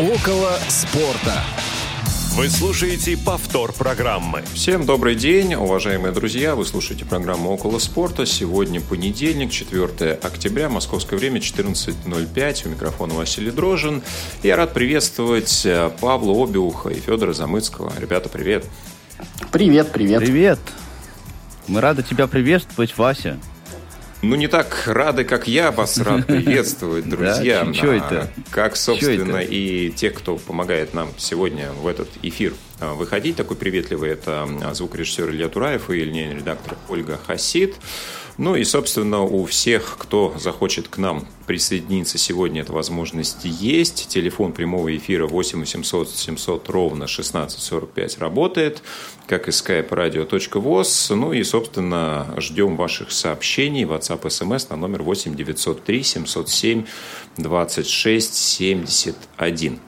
Около спорта. Вы слушаете повтор программы. Всем добрый день, уважаемые друзья. Вы слушаете программу «Около спорта». Сегодня понедельник, 4 октября, московское время, 14.05. У микрофона Василий Дрожин. Я рад приветствовать э, Павла Обиуха и Федора Замыцкого. Ребята, привет. Привет, привет. Привет. Мы рады тебя приветствовать, Вася. Ну, не так рады, как я вас рад приветствовать, друзья. Да? Чё это? Как, собственно, и тех, кто помогает нам сегодня в этот эфир а, выходить. Такой приветливый это а, звукорежиссер Илья Тураев и линейный редактор Ольга Хасид. Ну и, собственно, у всех, кто захочет к нам присоединиться сегодня, эта возможность есть. Телефон прямого эфира 8 800 700 ровно 1645 работает, как и skype radio.voz. Ну и, собственно, ждем ваших сообщений. WhatsApp, SMS на номер 8 903 707 26 71.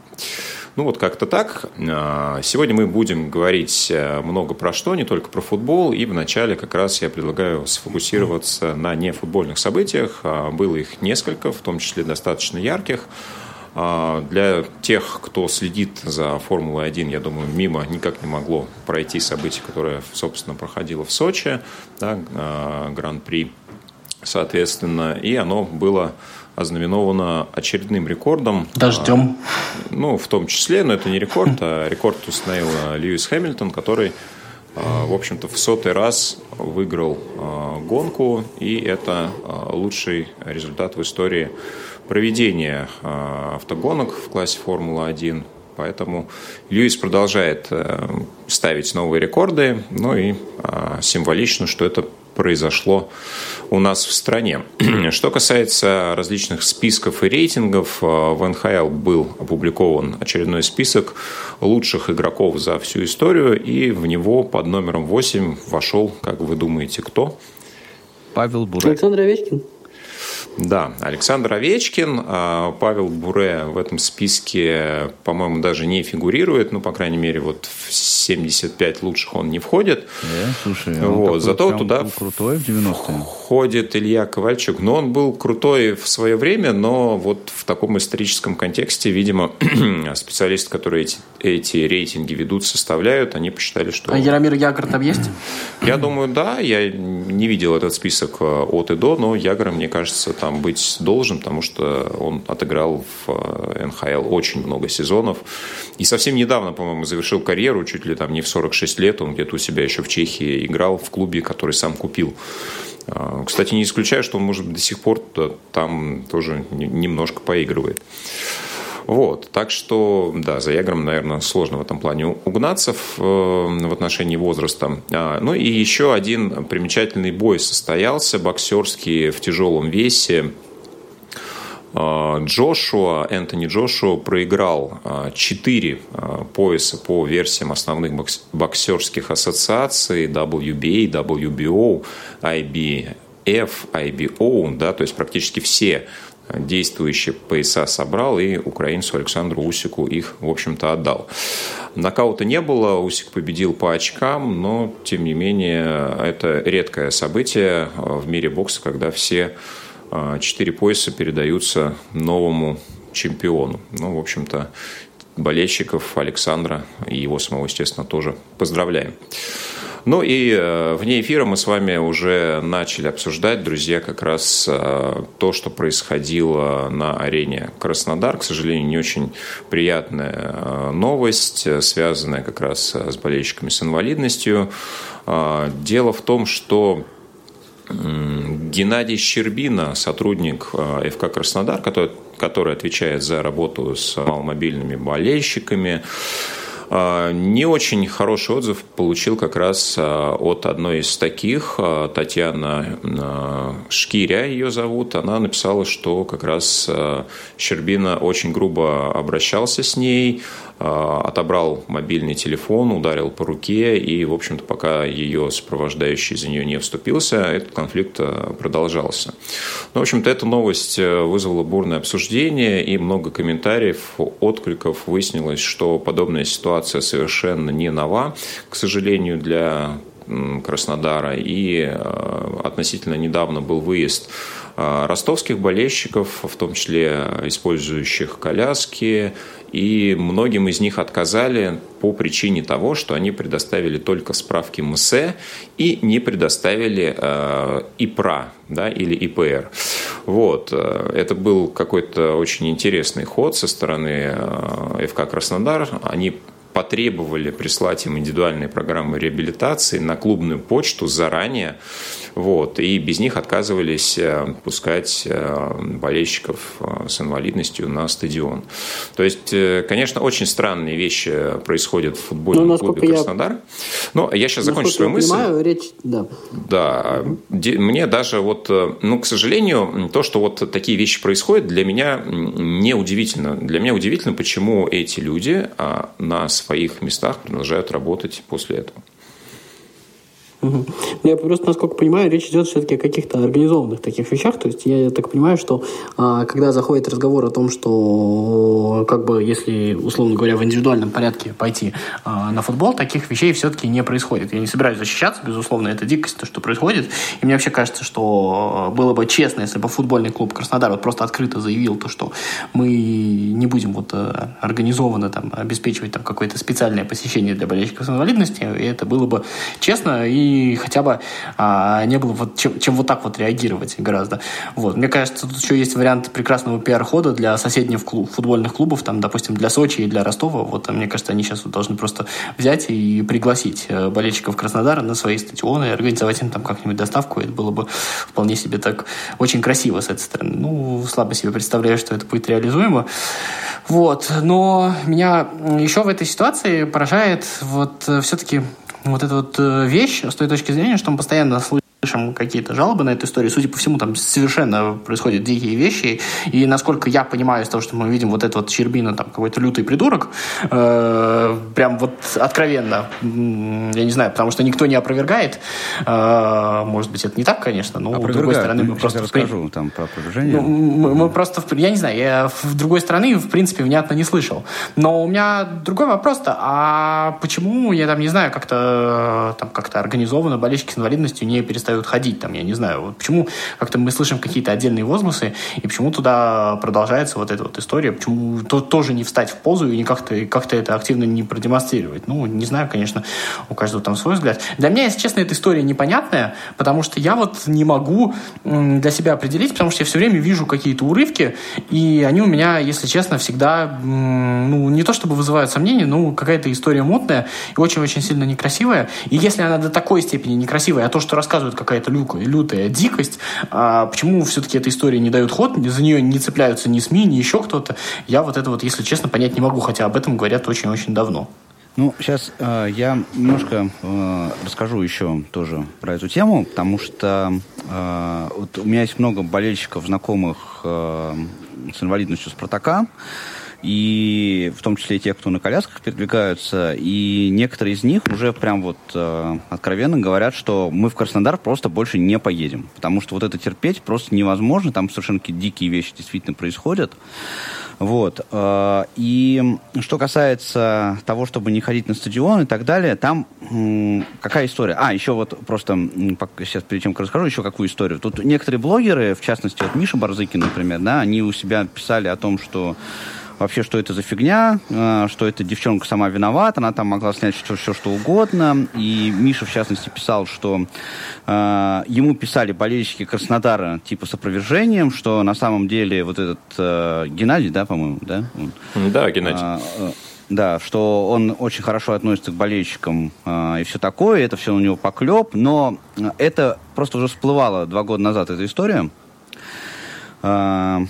Ну вот как-то так. А, сегодня мы будем говорить э, много про что, не только про футбол. И вначале как раз я предлагаю сфокусироваться на нефутбольных событиях. А, было их несколько, в том числе достаточно ярких. А, для тех, кто следит за Формулой-1, я думаю, мимо никак не могло пройти событие, которое, собственно, проходило в Сочи, да, Гран-при, соответственно, и оно было ознаменовано очередным рекордом. Дождем. А, ну, в том числе, но это не рекорд, а рекорд установил Льюис Хэмилтон, который, а, в общем-то, в сотый раз выиграл а, гонку, и это лучший результат в истории проведения автогонок в классе Формула-1. Поэтому Льюис продолжает э, ставить новые рекорды, ну и символично, что это произошло у нас в стране. Что касается различных списков и рейтингов, э, в НХЛ был опубликован очередной список лучших игроков за всю историю, и в него под номером 8 вошел, как вы думаете, кто? Павел Бурек. Александр Овечкин. Да, Александр Овечкин, а Павел Буре в этом списке, по-моему, даже не фигурирует, ну, по крайней мере, вот в 75 лучших он не входит. Да, слушай, вот, зато туда крутой в 90 входит Илья Ковальчук. Но он был крутой в свое время, но вот в таком историческом контексте, видимо, специалисты, которые эти, эти рейтинги ведут, составляют, они посчитали, что... А Яромир Ягор там есть? Я думаю, да. Я не видел этот список э, от и до, но Ягор, мне кажется, там быть должен, потому что он отыграл в э, НХЛ очень много сезонов. И совсем недавно, по-моему, завершил карьеру, чуть ли там не в 46 лет. Он где-то у себя еще в Чехии играл в клубе, который сам купил. А, кстати, не исключаю, что он, может быть, до сих пор там тоже немножко поигрывает. Вот, так что, да, за Ягром, наверное, сложно в этом плане угнаться в, э, в отношении возраста. А, ну и еще один примечательный бой состоялся, боксерский в тяжелом весе. А, Джошуа, Энтони Джошуа проиграл 4 а, пояса по версиям основных боксерских ассоциаций WBA, WBO, IBF, IBO, да, то есть практически все действующие пояса собрал и украинцу Александру Усику их, в общем-то, отдал. Нокаута не было, Усик победил по очкам, но, тем не менее, это редкое событие в мире бокса, когда все а, четыре пояса передаются новому чемпиону. Ну, в общем-то, болельщиков Александра и его самого, естественно, тоже поздравляем. Ну и э, вне эфира мы с вами уже начали обсуждать, друзья, как раз э, то, что происходило на арене Краснодар. К сожалению, не очень приятная э, новость, связанная как раз с болельщиками с инвалидностью. Дело в том, что Геннадий Щербина, сотрудник ФК «Краснодар», который, который отвечает за работу с маломобильными болельщиками, не очень хороший отзыв получил как раз а, от одной из таких, а, Татьяна Шкиря ее зовут. Она написала, что как раз Щербина очень грубо обращался с ней, отобрал мобильный телефон, ударил по руке, и, в общем-то, пока ее сопровождающий за нее не вступился, этот конфликт продолжался. Ну, в общем-то, эта новость вызвала бурное обсуждение и много комментариев, откликов. Выяснилось, что подобная ситуация совершенно не нова, к сожалению, для Краснодара, и относительно недавно был выезд ростовских болельщиков, в том числе использующих коляски, и многим из них отказали по причине того, что они предоставили только справки МСЭ и не предоставили э, ИПРА да, или ИПР. Вот. Это был какой-то очень интересный ход со стороны э, ФК «Краснодар». Они потребовали прислать им индивидуальные программы реабилитации на клубную почту заранее, вот, и без них отказывались э, пускать э, болельщиков э, с инвалидностью на стадион. То есть, конечно, очень странные вещи происходят в футбольном ну, клубе Краснодар. Но я сейчас закончу свою мысль. Понимаю, речь, да. Да, мне даже вот, ну, к сожалению, то, что вот такие вещи происходят, для меня не удивительно. Для меня удивительно, почему эти люди а, на своих местах продолжают работать после этого. Угу. Я просто, насколько понимаю, речь идет все-таки о каких-то организованных таких вещах. То есть я так понимаю, что а, когда заходит разговор о том, что как бы если, условно говоря, в индивидуальном порядке пойти а, на футбол, таких вещей все-таки не происходит. Я не собираюсь защищаться, безусловно, это дикость, то, что происходит. И мне вообще кажется, что было бы честно, если бы футбольный клуб Краснодар вот просто открыто заявил то, что мы не будем вот э, организованно там обеспечивать там какое-то специальное посещение для болельщиков с инвалидностью, и это было бы честно и хотя бы а, не было вот чем, чем вот так вот реагировать гораздо. Вот. Мне кажется, тут еще есть вариант прекрасного пиар-хода для соседних клуб, футбольных клубов, там, допустим, для Сочи и для Ростова. Вот, мне кажется, они сейчас вот должны просто взять и пригласить э, болельщиков Краснодара на свои стадионы и организовать им там как-нибудь доставку. Это было бы вполне себе так очень красиво с этой стороны. Ну, слабо себе представляю, что это будет реализуемо. Вот. Но меня еще в этой ситуации поражает вот э, все-таки вот эта вот э, вещь с той точки зрения, что мы постоянно слышим какие-то жалобы на эту историю. Судя по всему, там совершенно происходят дикие вещи. И насколько я понимаю из того, что мы видим вот этот вот Щербина, там какой-то лютый придурок, э, прям вот откровенно, я не знаю, потому что никто не опровергает. Э, может быть, это не так, конечно, но с другой стороны мы просто... Расскажу там про опровержение. Ну, мы, мы просто, я не знаю, я с другой стороны, в принципе, внятно не слышал. Но у меня другой вопрос-то, а почему, я там не знаю, как-то там как-то организованно болельщики с инвалидностью не перестают перестают ходить, там, я не знаю, вот почему как-то мы слышим какие-то отдельные возгласы, и почему туда продолжается вот эта вот история, почему то, тоже не встать в позу и как-то как это активно не продемонстрировать. Ну, не знаю, конечно, у каждого там свой взгляд. Для меня, если честно, эта история непонятная, потому что я вот не могу для себя определить, потому что я все время вижу какие-то урывки, и они у меня, если честно, всегда, ну, не то чтобы вызывают сомнения, но какая-то история мутная и очень-очень сильно некрасивая. И если она до такой степени некрасивая, а то, что рассказывают какая-то лютая, лютая дикость. А почему все-таки эта история не дает ход, за нее не цепляются ни СМИ, ни еще кто-то? Я вот это вот, если честно, понять не могу, хотя об этом говорят очень-очень давно. Ну, сейчас э, я немножко э, расскажу еще тоже про эту тему, потому что э, вот у меня есть много болельщиков, знакомых э, с инвалидностью Спартака и в том числе и те, кто на колясках передвигаются, и некоторые из них уже прям вот э, откровенно говорят, что мы в Краснодар просто больше не поедем, потому что вот это терпеть просто невозможно, там совершенно дикие вещи действительно происходят. Вот. Э, и что касается того, чтобы не ходить на стадион и так далее, там какая история? А, еще вот просто сейчас перед тем, как расскажу, еще какую историю. Тут некоторые блогеры, в частности, вот Миша Барзыкин, например, да, они у себя писали о том, что вообще, что это за фигня, э, что эта девчонка сама виновата, она там могла снять все, все что угодно. И Миша, в частности, писал, что э, ему писали болельщики Краснодара типа с опровержением, что на самом деле вот этот э, Геннадий, да, по-моему, да? Да, Геннадий. А, э, да, что он очень хорошо относится к болельщикам э, и все такое, это все у него поклеп, но это просто уже всплывало два года назад, эта история. А,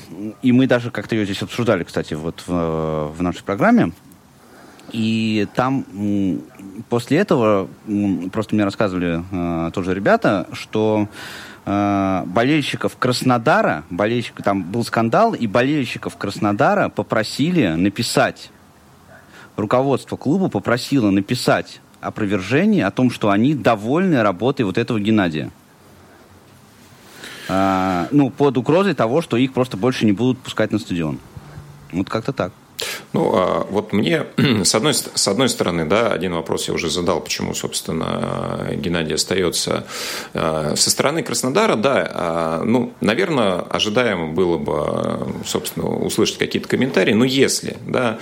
и мы даже как-то ее здесь обсуждали, кстати, вот в, в нашей программе. И там после этого просто мне рассказывали э, тоже ребята, что э, болельщиков Краснодара, болельщик, там был скандал, и болельщиков Краснодара попросили написать, руководство клуба попросило написать опровержение о том, что они довольны работой вот этого Геннадия. А, ну, под угрозой того, что их просто больше не будут пускать на стадион. Вот как-то так. Ну, а вот мне, с одной, с одной стороны, да, один вопрос я уже задал, почему, собственно, Геннадий остается. Со стороны Краснодара, да, ну, наверное, ожидаемо было бы, собственно, услышать какие-то комментарии, но если, да,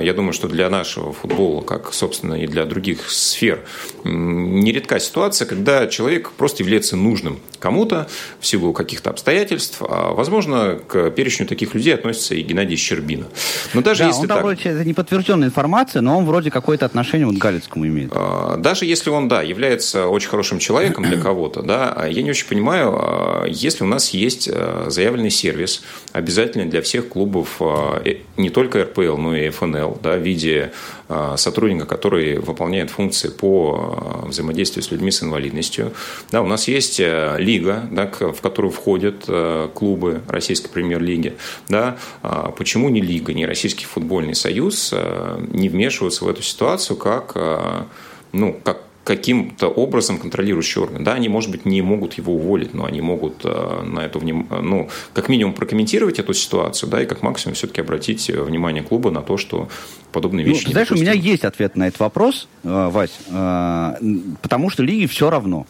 я думаю, что для нашего футбола, как, собственно, и для других сфер, нередка ситуация, когда человек просто является нужным кому-то в силу каких-то обстоятельств. А, возможно, к перечню таких людей относится и Геннадий Щербина. Но даже да, если он так... Вроде, это не подтвержденная информация, но он вроде какое-то отношение вот к Галицкому имеет. А, даже если он, да, является очень хорошим человеком для кого-то, да, я не очень понимаю, а, если у нас есть заявленный сервис, обязательный для всех клубов, э, не только РПЛ, но и ФНЛ, да, в виде сотрудника, который выполняет функции по взаимодействию с людьми с инвалидностью. Да, у нас есть э, лига, да, в которую входят э, клубы российской премьер-лиги. Да, а почему не лига, не Российский футбольный союз э, не вмешиваются в эту ситуацию как, ну, как каким-то образом контролирующий орган. Да, они, может быть, не могут его уволить, но они могут на эту, ну, как минимум прокомментировать эту ситуацию, да, и как максимум все-таки обратить внимание клуба на то, что подобные ну, вещи. Ну, знаешь, у меня есть ответ на этот вопрос, Вась, потому что лиге все равно.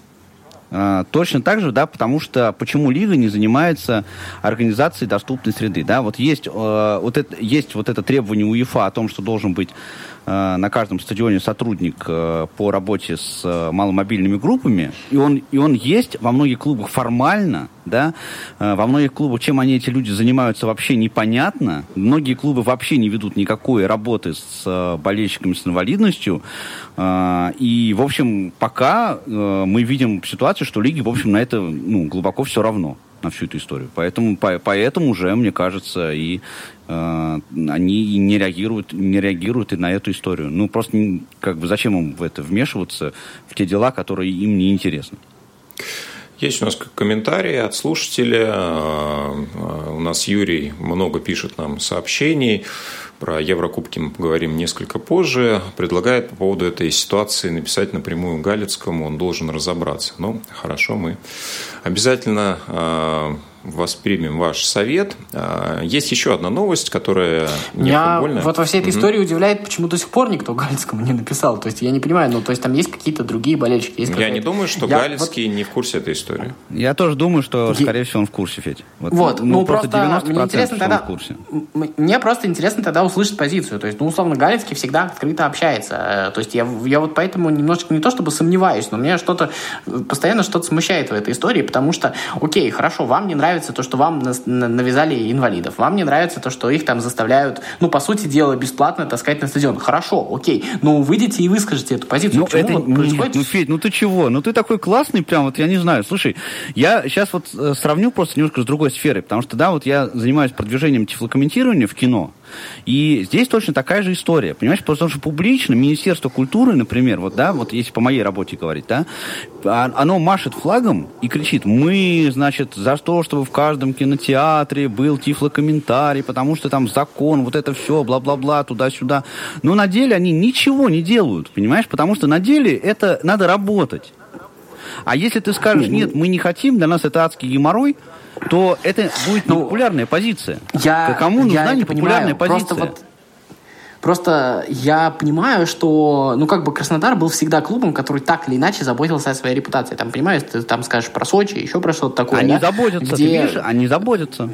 Точно так же, да, потому что почему лига не занимается организацией доступной среды, да, вот есть, э, вот это, есть вот это требование УЕФА о том, что должен быть Э, на каждом стадионе сотрудник э, по работе с э, маломобильными группами, и он, и он есть во многих клубах формально, да, во многих клубах, чем они, эти люди, занимаются, вообще непонятно. Многие клубы вообще не ведут никакой работы с болельщиками с инвалидностью. И, в общем, пока мы видим ситуацию, что лиги, в общем, на это ну, глубоко все равно на всю эту историю. Поэтому, по, поэтому уже, мне кажется, и э, они не реагируют, не реагируют и на эту историю. Ну, просто как бы зачем им в это вмешиваться, в те дела, которые им не интересны. Есть у нас комментарии от слушателя. Э, э, у нас Юрий много пишет нам сообщений. Про Еврокубки мы поговорим несколько позже. Предлагает по поводу этой ситуации написать напрямую Галицкому. Он должен разобраться. Ну, хорошо, мы обязательно э, воспримем ваш совет. А, есть еще одна новость, которая не Меня футбольная. вот во всей этой угу. истории удивляет, почему до сих пор никто Галицкому не написал. То есть я не понимаю, ну то есть там есть какие-то другие болельщики. Есть я не думаю, что я Галицкий вот... не в курсе этой истории. Я тоже думаю, что, скорее всего, он в курсе, Федь. Вот, вот ну, ну просто, просто мне интересно тогда, в курсе. Мне просто интересно тогда услышать позицию. То есть, ну, условно, Галицкий всегда открыто общается. Э, то есть я, я вот поэтому немножечко не то чтобы сомневаюсь, но мне что-то постоянно что-то смущает в этой истории, потому что, окей, хорошо, вам не нравится то, что вам навязали инвалидов. Вам не нравится то, что их там заставляют, ну, по сути дела, бесплатно таскать на стадион. Хорошо, окей. Но выйдите и выскажите эту позицию. Ну, это, вот происходит? Ну, Федь, ну ты чего? Ну ты такой классный прям, вот я не знаю. Слушай, я сейчас вот э, сравню просто немножко с другой сферой, потому что, да, вот я занимаюсь продвижением тифлокомментирования в кино, и здесь точно такая же история, понимаешь, потому что публично Министерство культуры, например, вот, да, вот если по моей работе говорить, да, а, оно машет флагом и кричит, мы, значит, за то, чтобы в каждом кинотеатре был тифлокомментарий, потому что там закон, вот это все, бла-бла-бла, туда-сюда. Но на деле они ничего не делают, понимаешь, потому что на деле это надо работать. А если ты скажешь, нет, мы не хотим, для нас это адский геморрой, то это будет ну, непопулярная позиция. Я, Кому нужна я непопулярная понимаю. позиция? Просто вот Просто я понимаю, что, ну, как бы Краснодар был всегда клубом, который так или иначе заботился о своей репутации. Там, понимаешь, ты там скажешь про Сочи, еще про что-то такое. Они да? заботятся, Где... ты видишь, они заботятся.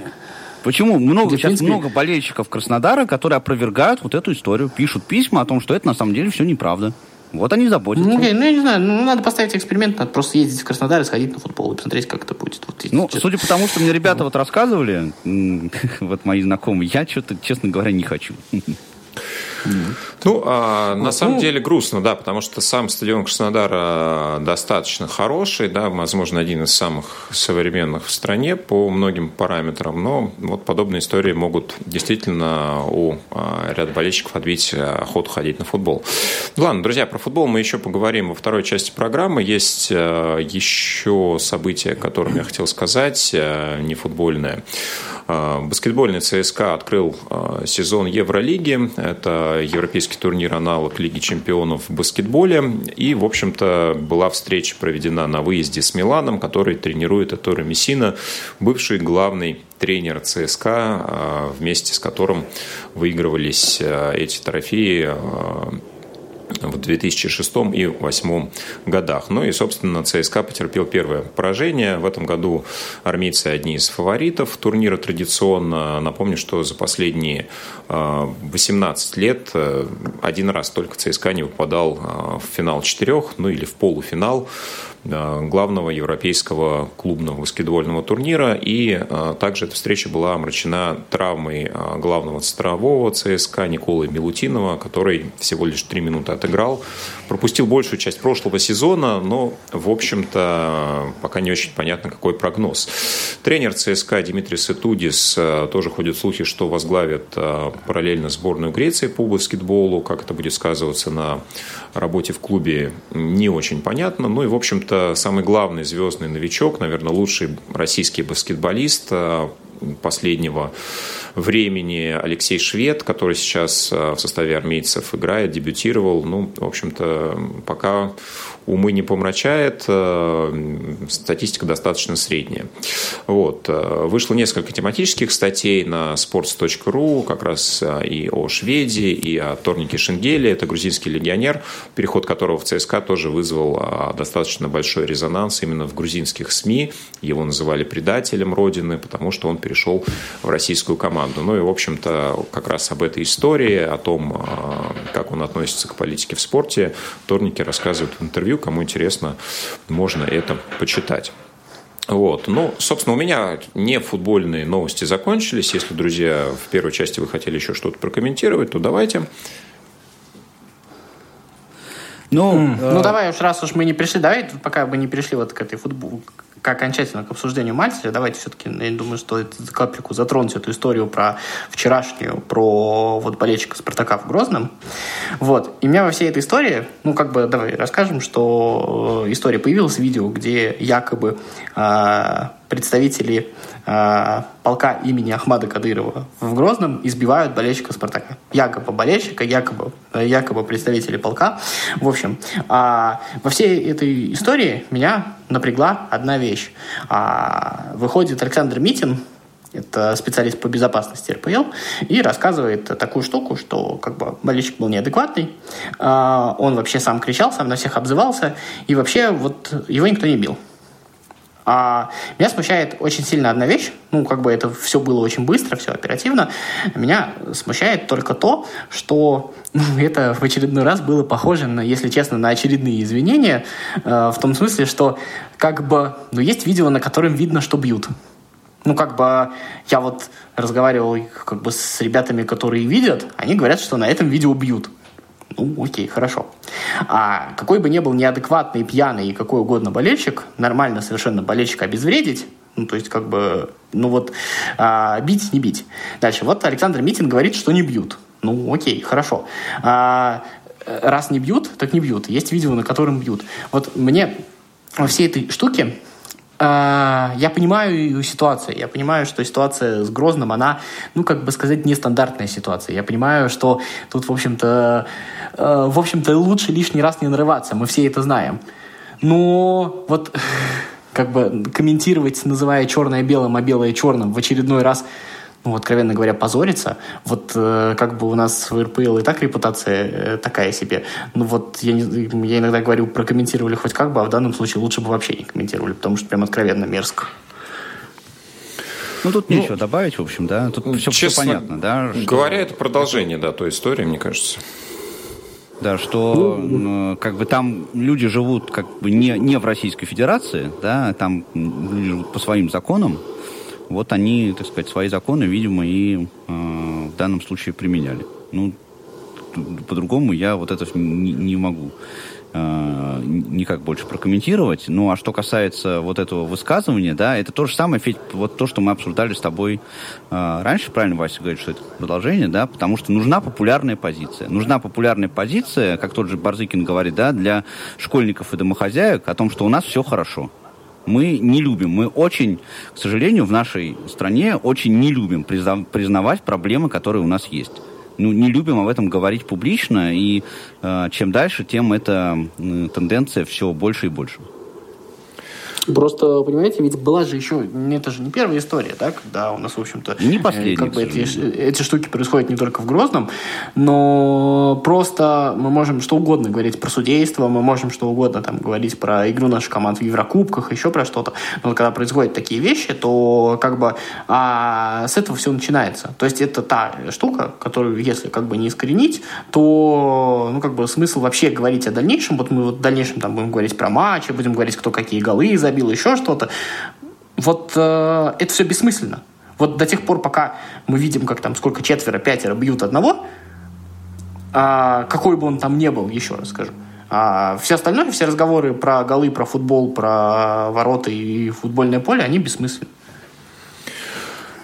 Почему? Много, Где, сейчас принципе... много болельщиков Краснодара, которые опровергают вот эту историю, пишут письма о том, что это на самом деле все неправда. Вот они заботятся. Ну, ну, я не знаю, ну, надо поставить эксперимент, надо просто ездить в Краснодар и сходить на футбол и посмотреть, как это будет. Вот, ну, честно. судя по тому, что мне ребята вот рассказывали, вот мои знакомые, я что-то, честно говоря, не хочу. Ну, а, на самом деле грустно, да, потому что сам стадион Краснодара достаточно хороший, да, возможно, один из самых современных в стране по многим параметрам, но вот подобные истории могут действительно у а, ряда болельщиков отбить охоту ходить на футбол. Ладно, друзья, про футбол мы еще поговорим во второй части программы. Есть а, еще события, о котором я хотел сказать, не футбольное. Баскетбольный ЦСКА открыл сезон Евролиги. Это европейский турнир аналог Лиги чемпионов в баскетболе. И, в общем-то, была встреча проведена на выезде с Миланом, который тренирует Эторо Мессина, бывший главный тренер ЦСКА, вместе с которым выигрывались эти трофеи в 2006 и 2008 годах. Ну и, собственно, ЦСКА потерпел первое поражение. В этом году армейцы одни из фаворитов турнира традиционно. Напомню, что за последние 18 а, лет э, один раз только ЦСКА не выпадал а, в финал четырех, ну или в полуфинал главного европейского клубного баскетбольного турнира. И а, также эта встреча была омрачена травмой а, главного центрового ЦСКА Николы Милутинова, который всего лишь три минуты отыграл. Пропустил большую часть прошлого сезона, но, в общем-то, пока не очень понятно, какой прогноз. Тренер ЦСКА Дмитрий Сетудис тоже ходят слухи, что возглавит параллельно сборную Греции по баскетболу. Как это будет сказываться на работе в клубе, не очень понятно. Ну и, в общем-то, самый главный звездный новичок, наверное, лучший российский баскетболист э, последнего времени Алексей Швед, который сейчас э, в составе армейцев играет, дебютировал. Ну, в общем-то, пока умы не помрачает, э, статистика достаточно средняя. Вот. Э, вышло несколько тематических статей на sports.ru, как раз э, и о Шведе, и о Торнике Шенгеле. Это грузинский легионер, переход которого в ЦСКА тоже вызвал достаточно большой резонанс именно в грузинских СМИ. Его называли предателем Родины, потому что он перешел в российскую команду. Ну и, в общем-то, как раз об этой истории, о том, как он относится к политике в спорте, Торники рассказывают в интервью интервью. Кому интересно, можно это почитать. Вот. Ну, собственно, у меня не футбольные новости закончились. Если, друзья, в первой части вы хотели еще что-то прокомментировать, то давайте. Ну, mm. э... ну давай уж раз уж мы не пришли, давай пока мы не пришли вот к этой футбол, окончательно к обсуждению Мальцеля, давайте все-таки, я думаю, что это капельку затронуть эту историю про вчерашнюю, про вот болельщика Спартака в Грозном. Вот. И меня во всей этой истории, ну, как бы, давай расскажем, что э, история появилась, видео, где якобы э, представители э, полка имени Ахмада Кадырова в Грозном избивают болельщика Спартака. Якобы болельщика, якобы, э, якобы представители полка. В общем, э, во всей этой истории меня напрягла одна вещь. А, выходит Александр Митин, это специалист по безопасности РПЛ, и рассказывает такую штуку, что как бы болельщик был неадекватный, а, он вообще сам кричал, сам на всех обзывался, и вообще вот его никто не бил. А меня смущает очень сильно одна вещь, ну, как бы это все было очень быстро, все оперативно. Меня смущает только то, что ну, это в очередной раз было похоже, на, если честно, на очередные извинения, э, в том смысле, что как бы, ну, есть видео, на котором видно, что бьют. Ну, как бы я вот разговаривал как бы с ребятами, которые видят, они говорят, что на этом видео бьют. Ну, окей, хорошо. А какой бы ни был неадекватный, пьяный и какой угодно болельщик, нормально совершенно болельщика обезвредить, ну, то есть, как бы, ну вот, а, бить, не бить. Дальше, вот Александр Митин говорит, что не бьют. Ну, окей, хорошо. А, раз не бьют, так не бьют. Есть видео, на котором бьют. Вот мне во всей этой штуке я понимаю ситуацию. Я понимаю, что ситуация с Грозным, она, ну, как бы сказать, нестандартная ситуация. Я понимаю, что тут, в общем-то, э, в общем-то, лучше лишний раз не нарываться. Мы все это знаем. Но вот как бы комментировать, называя черное белым, а белое черным в очередной раз ну, откровенно говоря, позориться. Вот э, как бы у нас в РПЛ и так репутация э, такая себе. Ну вот я, не, я иногда говорю, прокомментировали хоть как бы, а в данном случае лучше бы вообще не комментировали, потому что прям откровенно мерзко. Ну, тут ну, нечего добавить, в общем, да. Тут все, честно все понятно, да. Что... Говоря, это продолжение, да, той истории, мне кажется. Да, что ну, как бы там люди живут как бы не, не в Российской Федерации, да, там люди живут по своим законам, вот они, так сказать, свои законы, видимо, и э, в данном случае применяли. Ну, по-другому я вот это не, не могу э, никак больше прокомментировать. Ну, а что касается вот этого высказывания, да, это то же самое, Федь, вот то, что мы обсуждали с тобой э, раньше, правильно Вася говорит, что это продолжение, да, потому что нужна популярная позиция. Нужна популярная позиция, как тот же Барзыкин говорит, да, для школьников и домохозяек о том, что у нас все хорошо мы не любим. Мы очень, к сожалению, в нашей стране очень не любим признавать проблемы, которые у нас есть. ну, не любим об этом говорить публично, и э, чем дальше, тем эта э, тенденция все больше и больше. Просто, понимаете, ведь была же еще, это же не первая история, да, когда у нас, в общем-то, не последняя, как бы эти, эти штуки происходят не только в Грозном, но просто мы можем что угодно говорить про судейство, мы можем что угодно там говорить про игру наших команд в Еврокубках, еще про что-то, но когда происходят такие вещи, то как бы а, с этого все начинается. То есть это та штука, которую, если как бы не искоренить, то, ну, как бы смысл вообще говорить о дальнейшем, вот мы вот в дальнейшем там будем говорить про матчи, будем говорить, кто какие голы забил, забил, еще что-то. Вот э, это все бессмысленно. Вот до тех пор, пока мы видим, как там сколько четверо, пятеро бьют одного, а, какой бы он там не был, еще раз скажу. А все остальное, все разговоры про голы, про футбол, про ворота и футбольное поле, они бессмысленны.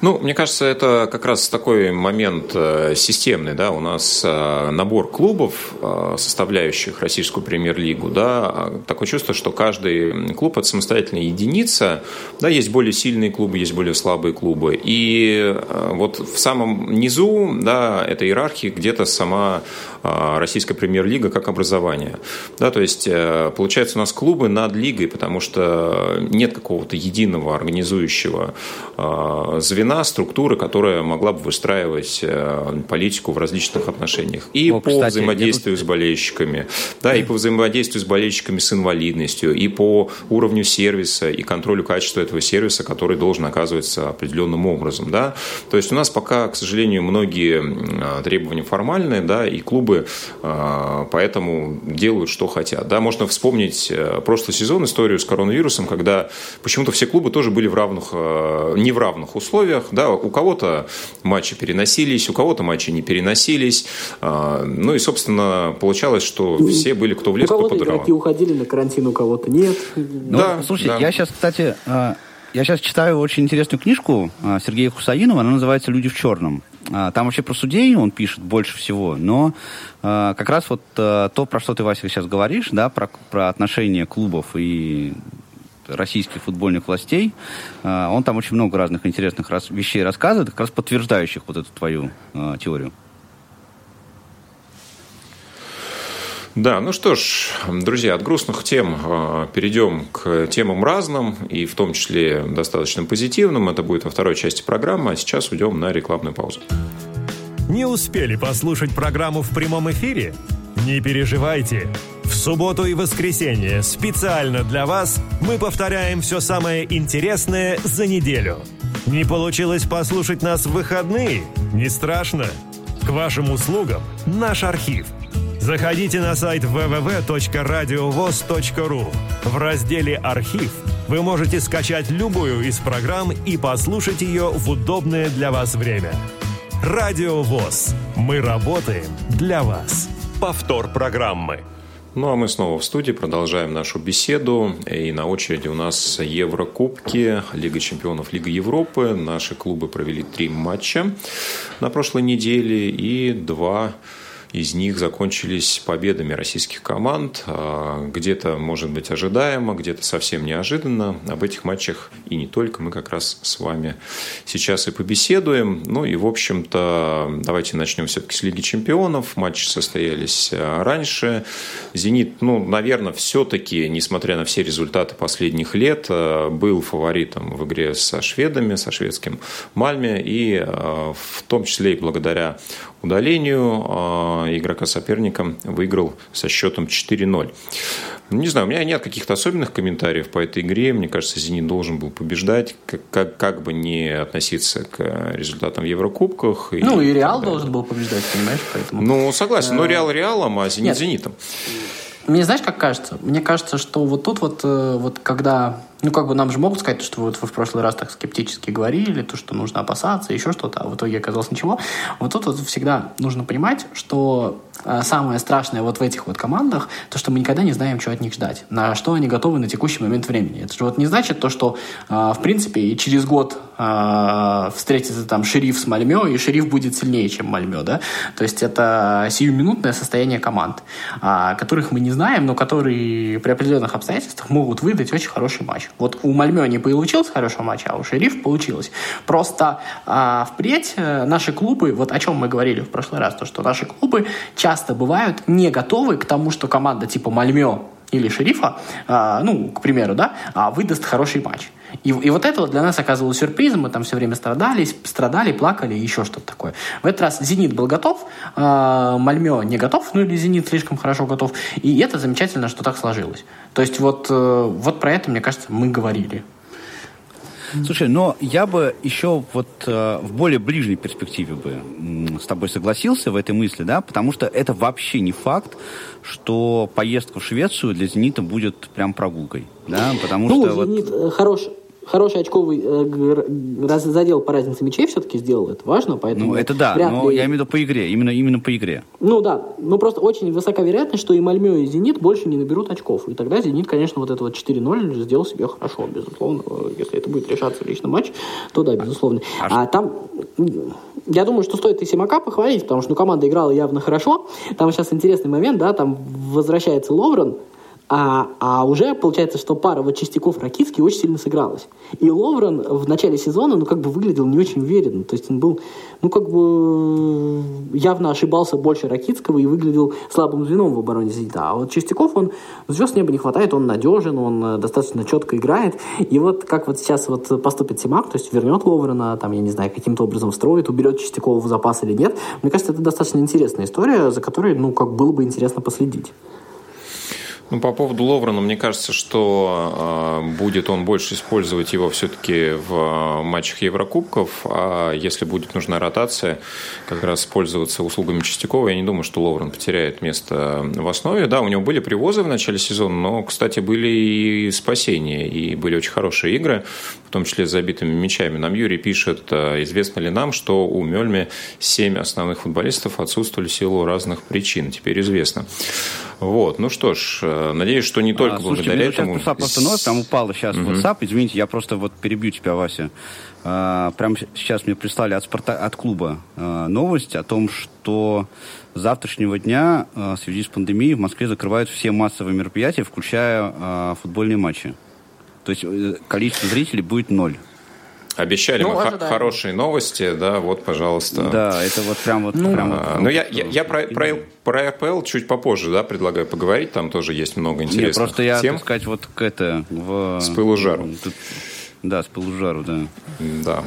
Ну, мне кажется, это как раз такой момент э, системный, да, у нас э, набор клубов, э, составляющих российскую премьер-лигу, да, такое чувство, что каждый клуб это самостоятельная единица, да, есть более сильные клубы, есть более слабые клубы, и вот в самом низу, да, этой иерархии где-то сама российская премьер-лига как образование, да, то есть получается у нас клубы над лигой, потому что нет какого-то единого организующего звена, звена, структуры, которая могла бы выстраивать э, политику в различных отношениях. И О, по кстати, взаимодействию с болельщиками, да, и по взаимодействию с болельщиками с инвалидностью, и по уровню сервиса и контролю качества этого сервиса, который должен оказываться определенным образом. Да. То есть у нас пока, к сожалению, многие требования формальные, да, и клубы э, поэтому делают, что хотят. Да. Можно вспомнить э, прошлый сезон, историю с коронавирусом, когда почему-то все клубы тоже были в равных, не в равных условиях. Да, у кого-то матчи переносились, у кого-то матчи не переносились. Ну и, собственно, получалось, что все были кто в лес, кто по игроки уходили на карантин, у кого-то нет. Ну, да, слушай, да. я сейчас, кстати, а, я сейчас читаю очень интересную книжку а, Сергея Хусаинова, она называется «Люди в черном». Там вообще про судей он пишет больше всего, но как раз вот то, про что ты, Вася, сейчас говоришь, да, про, про отношения клубов и российских футбольных властей. А, он там очень много разных интересных вещей рассказывает, как раз подтверждающих вот эту твою а, теорию. Да, ну что ж, друзья, от грустных тем а, перейдем к темам разным, и в том числе достаточно позитивным. Это будет во второй части программы, а сейчас уйдем на рекламную паузу. Не успели послушать программу в прямом эфире? Не переживайте. В субботу и воскресенье специально для вас мы повторяем все самое интересное за неделю. Не получилось послушать нас в выходные? Не страшно. К вашим услугам наш архив. Заходите на сайт www.radiovoz.ru. В разделе «Архив» вы можете скачать любую из программ и послушать ее в удобное для вас время. Радио ВОЗ. Мы работаем для вас. Повтор программы. Ну а мы снова в студии продолжаем нашу беседу. И на очереди у нас Еврокубки, Лига чемпионов, Лига Европы. Наши клубы провели три матча на прошлой неделе и два из них закончились победами российских команд. А, где-то, может быть, ожидаемо, где-то совсем неожиданно. Об этих матчах и не только мы как раз с вами сейчас и побеседуем. Ну и, в общем-то, давайте начнем все-таки с Лиги чемпионов. Матчи состоялись а, раньше. «Зенит», ну, наверное, все-таки, несмотря на все результаты последних лет, а, был фаворитом в игре со шведами, со шведским Мальме. И в том числе и благодаря удалению а, игрока соперника выиграл со счетом 4-0. Не знаю, у меня нет каких-то особенных комментариев по этой игре. Мне кажется, «Зенит» должен был побеждать, как, как, как бы не относиться к результатам в Еврокубках. Ну, и, и «Реал» должен был побеждать, понимаешь? Поэтому... Ну, согласен. Но «Реал» «Реалом», а «Зенит» «Зенитом». Мне знаешь, как кажется? Мне кажется, что вот тут вот, э, вот когда ну, как бы нам же могут сказать, что вот вы в прошлый раз так скептически говорили, то, что нужно опасаться, еще что-то, а в итоге оказалось ничего. Вот тут вот всегда нужно понимать, что э, самое страшное вот в этих вот командах, то, что мы никогда не знаем, что от них ждать, на что они готовы на текущий момент времени. Это же вот не значит то, что, э, в принципе, и через год э, встретится там шериф с Мальмё, и шериф будет сильнее, чем Мальмё, да? То есть это сиюминутное состояние команд, э, которых мы не знаем, но которые при определенных обстоятельствах могут выдать очень хороший матч. Вот у Мальмё не получился хороший матч, а у шериф получилось. Просто э, впредь наши клубы, вот о чем мы говорили в прошлый раз, то, что наши клубы часто бывают не готовы к тому, что команда типа Мальмё или шерифа, э, ну, к примеру, да, а выдаст хороший матч. И, и вот это вот для нас оказывалось сюрпризом, мы там все время страдали, страдали, плакали, еще что-то такое. В этот раз «Зенит» был готов, э, Мальмё не готов, ну или «Зенит» слишком хорошо готов, и это замечательно, что так сложилось. То есть вот, э, вот про это, мне кажется, мы говорили. Слушай, но я бы еще вот э, в более ближней перспективе бы с тобой согласился в этой мысли, да, потому что это вообще не факт, что поездка в Швецию для «Зенита» будет прям прогулкой, да, потому ну, что... «Зенит» вот... хорош, хороший очковый э, задел по разнице мячей все-таки сделал, это важно, поэтому... Ну, это да, но ли... я имею в виду по игре, именно, именно по игре. Ну да, ну просто очень высока вероятность, что и Мальмё, и Зенит больше не наберут очков, и тогда Зенит, конечно, вот это вот 4-0 сделал себе хорошо, безусловно, если это будет решаться в личном матче, то да, безусловно. А, а там, я думаю, что стоит и Симака похвалить, потому что ну, команда играла явно хорошо, там сейчас интересный момент, да, там возвращается Ловрен, а, а уже получается, что пара вот Чистяков-Ракицкий очень сильно сыгралась. И Ловрен в начале сезона, ну, как бы выглядел не очень уверенно. То есть он был, ну, как бы явно ошибался больше Ракицкого и выглядел слабым звеном в обороне «Зенита». А вот Чистяков, он звезд неба не хватает, он надежен, он э, достаточно четко играет. И вот как вот сейчас вот поступит Симак, то есть вернет Ловрена, там, я не знаю, каким-то образом встроит, уберет Чистякова в запас или нет. Мне кажется, это достаточно интересная история, за которой, ну, как было бы интересно последить. Ну, по поводу Ловрена, мне кажется, что э, будет он больше использовать его все-таки в э, матчах Еврокубков, а если будет нужна ротация, как раз пользоваться услугами Чистякова, я не думаю, что Ловрен потеряет место в основе. Да, у него были привозы в начале сезона, но, кстати, были и спасения, и были очень хорошие игры, в том числе с забитыми мячами. Нам Юрий пишет, э, известно ли нам, что у Мельме семь основных футболистов отсутствовали в силу разных причин. Теперь известно. Вот, ну что ж, э, надеюсь, что не только а, слушайте, благодаря этому... Сейчас просто новость, там упала сейчас угу. WhatsApp, извините, я просто вот перебью тебя, Вася. А, прямо сейчас мне прислали от, спорта, от клуба а, новость о том, что с завтрашнего дня а, в связи с пандемией в Москве закрывают все массовые мероприятия, включая а, футбольные матчи. То есть э, количество зрителей будет ноль. Обещали ну, мы х- хорошие новости, да, вот, пожалуйста. Да, это вот прям вот... Ну, прям а, вот, ну, я, я, я про, про, про РПЛ чуть попозже, да, предлагаю поговорить, там тоже есть много интересных Нет, просто я, тем. так сказать, вот к это... В, С пылу жару. Тут, да, с полужару, да. Да.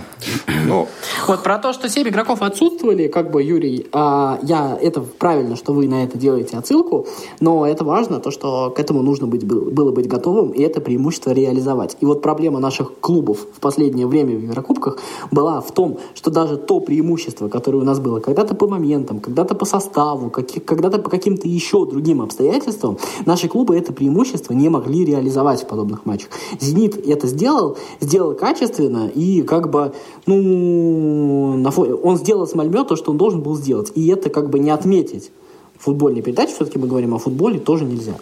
Ну, вот про то, что 7 игроков отсутствовали, как бы, Юрий, а, я, это правильно, что вы на это делаете отсылку, но это важно, то, что к этому нужно быть, было быть готовым, и это преимущество реализовать. И вот проблема наших клубов в последнее время в Еврокубках была в том, что даже то преимущество, которое у нас было когда-то по моментам, когда-то по составу, когда-то по каким-то еще другим обстоятельствам, наши клубы это преимущество не могли реализовать в подобных матчах. «Зенит» это сделал, сделал качественно, и как бы, ну, на фоне, он сделал с Мальмё то, что он должен был сделать. И это как бы не отметить. Футбольной передаче все-таки мы говорим о футболе, тоже нельзя.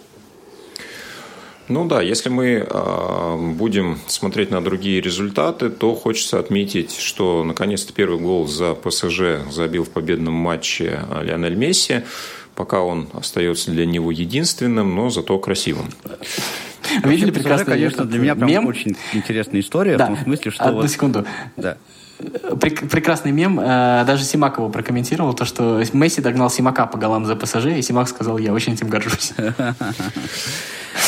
Ну да, если мы э, будем смотреть на другие результаты, то хочется отметить, что наконец-то первый гол за ПСЖ забил в победном матче Лионель Месси. Пока он остается для него единственным, но зато красивым. Видели прекрасно, конечно, для меня прям очень интересная история, в том смысле, что... Одну вот... секунду. Да. Прекрасный мем. Э, даже Симак его прокомментировал, то, что Месси догнал Симака по голам за ПСЖ, и Симак сказал, я очень этим горжусь.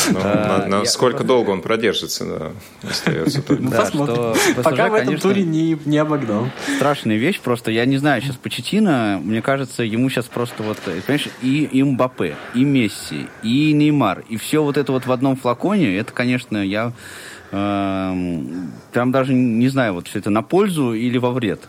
Ну, сколько долго он продержится, да, остается ну, Посмотрим. Пока в этом туре не, не обогнал. Страшная вещь, просто я не знаю, сейчас Почетина, мне кажется, ему сейчас просто вот, понимаешь, и, и Мбаппе, и Месси, и Неймар, и все вот это вот в одном флаконе, это, конечно, я прям даже не знаю, вот все это на пользу или во вред.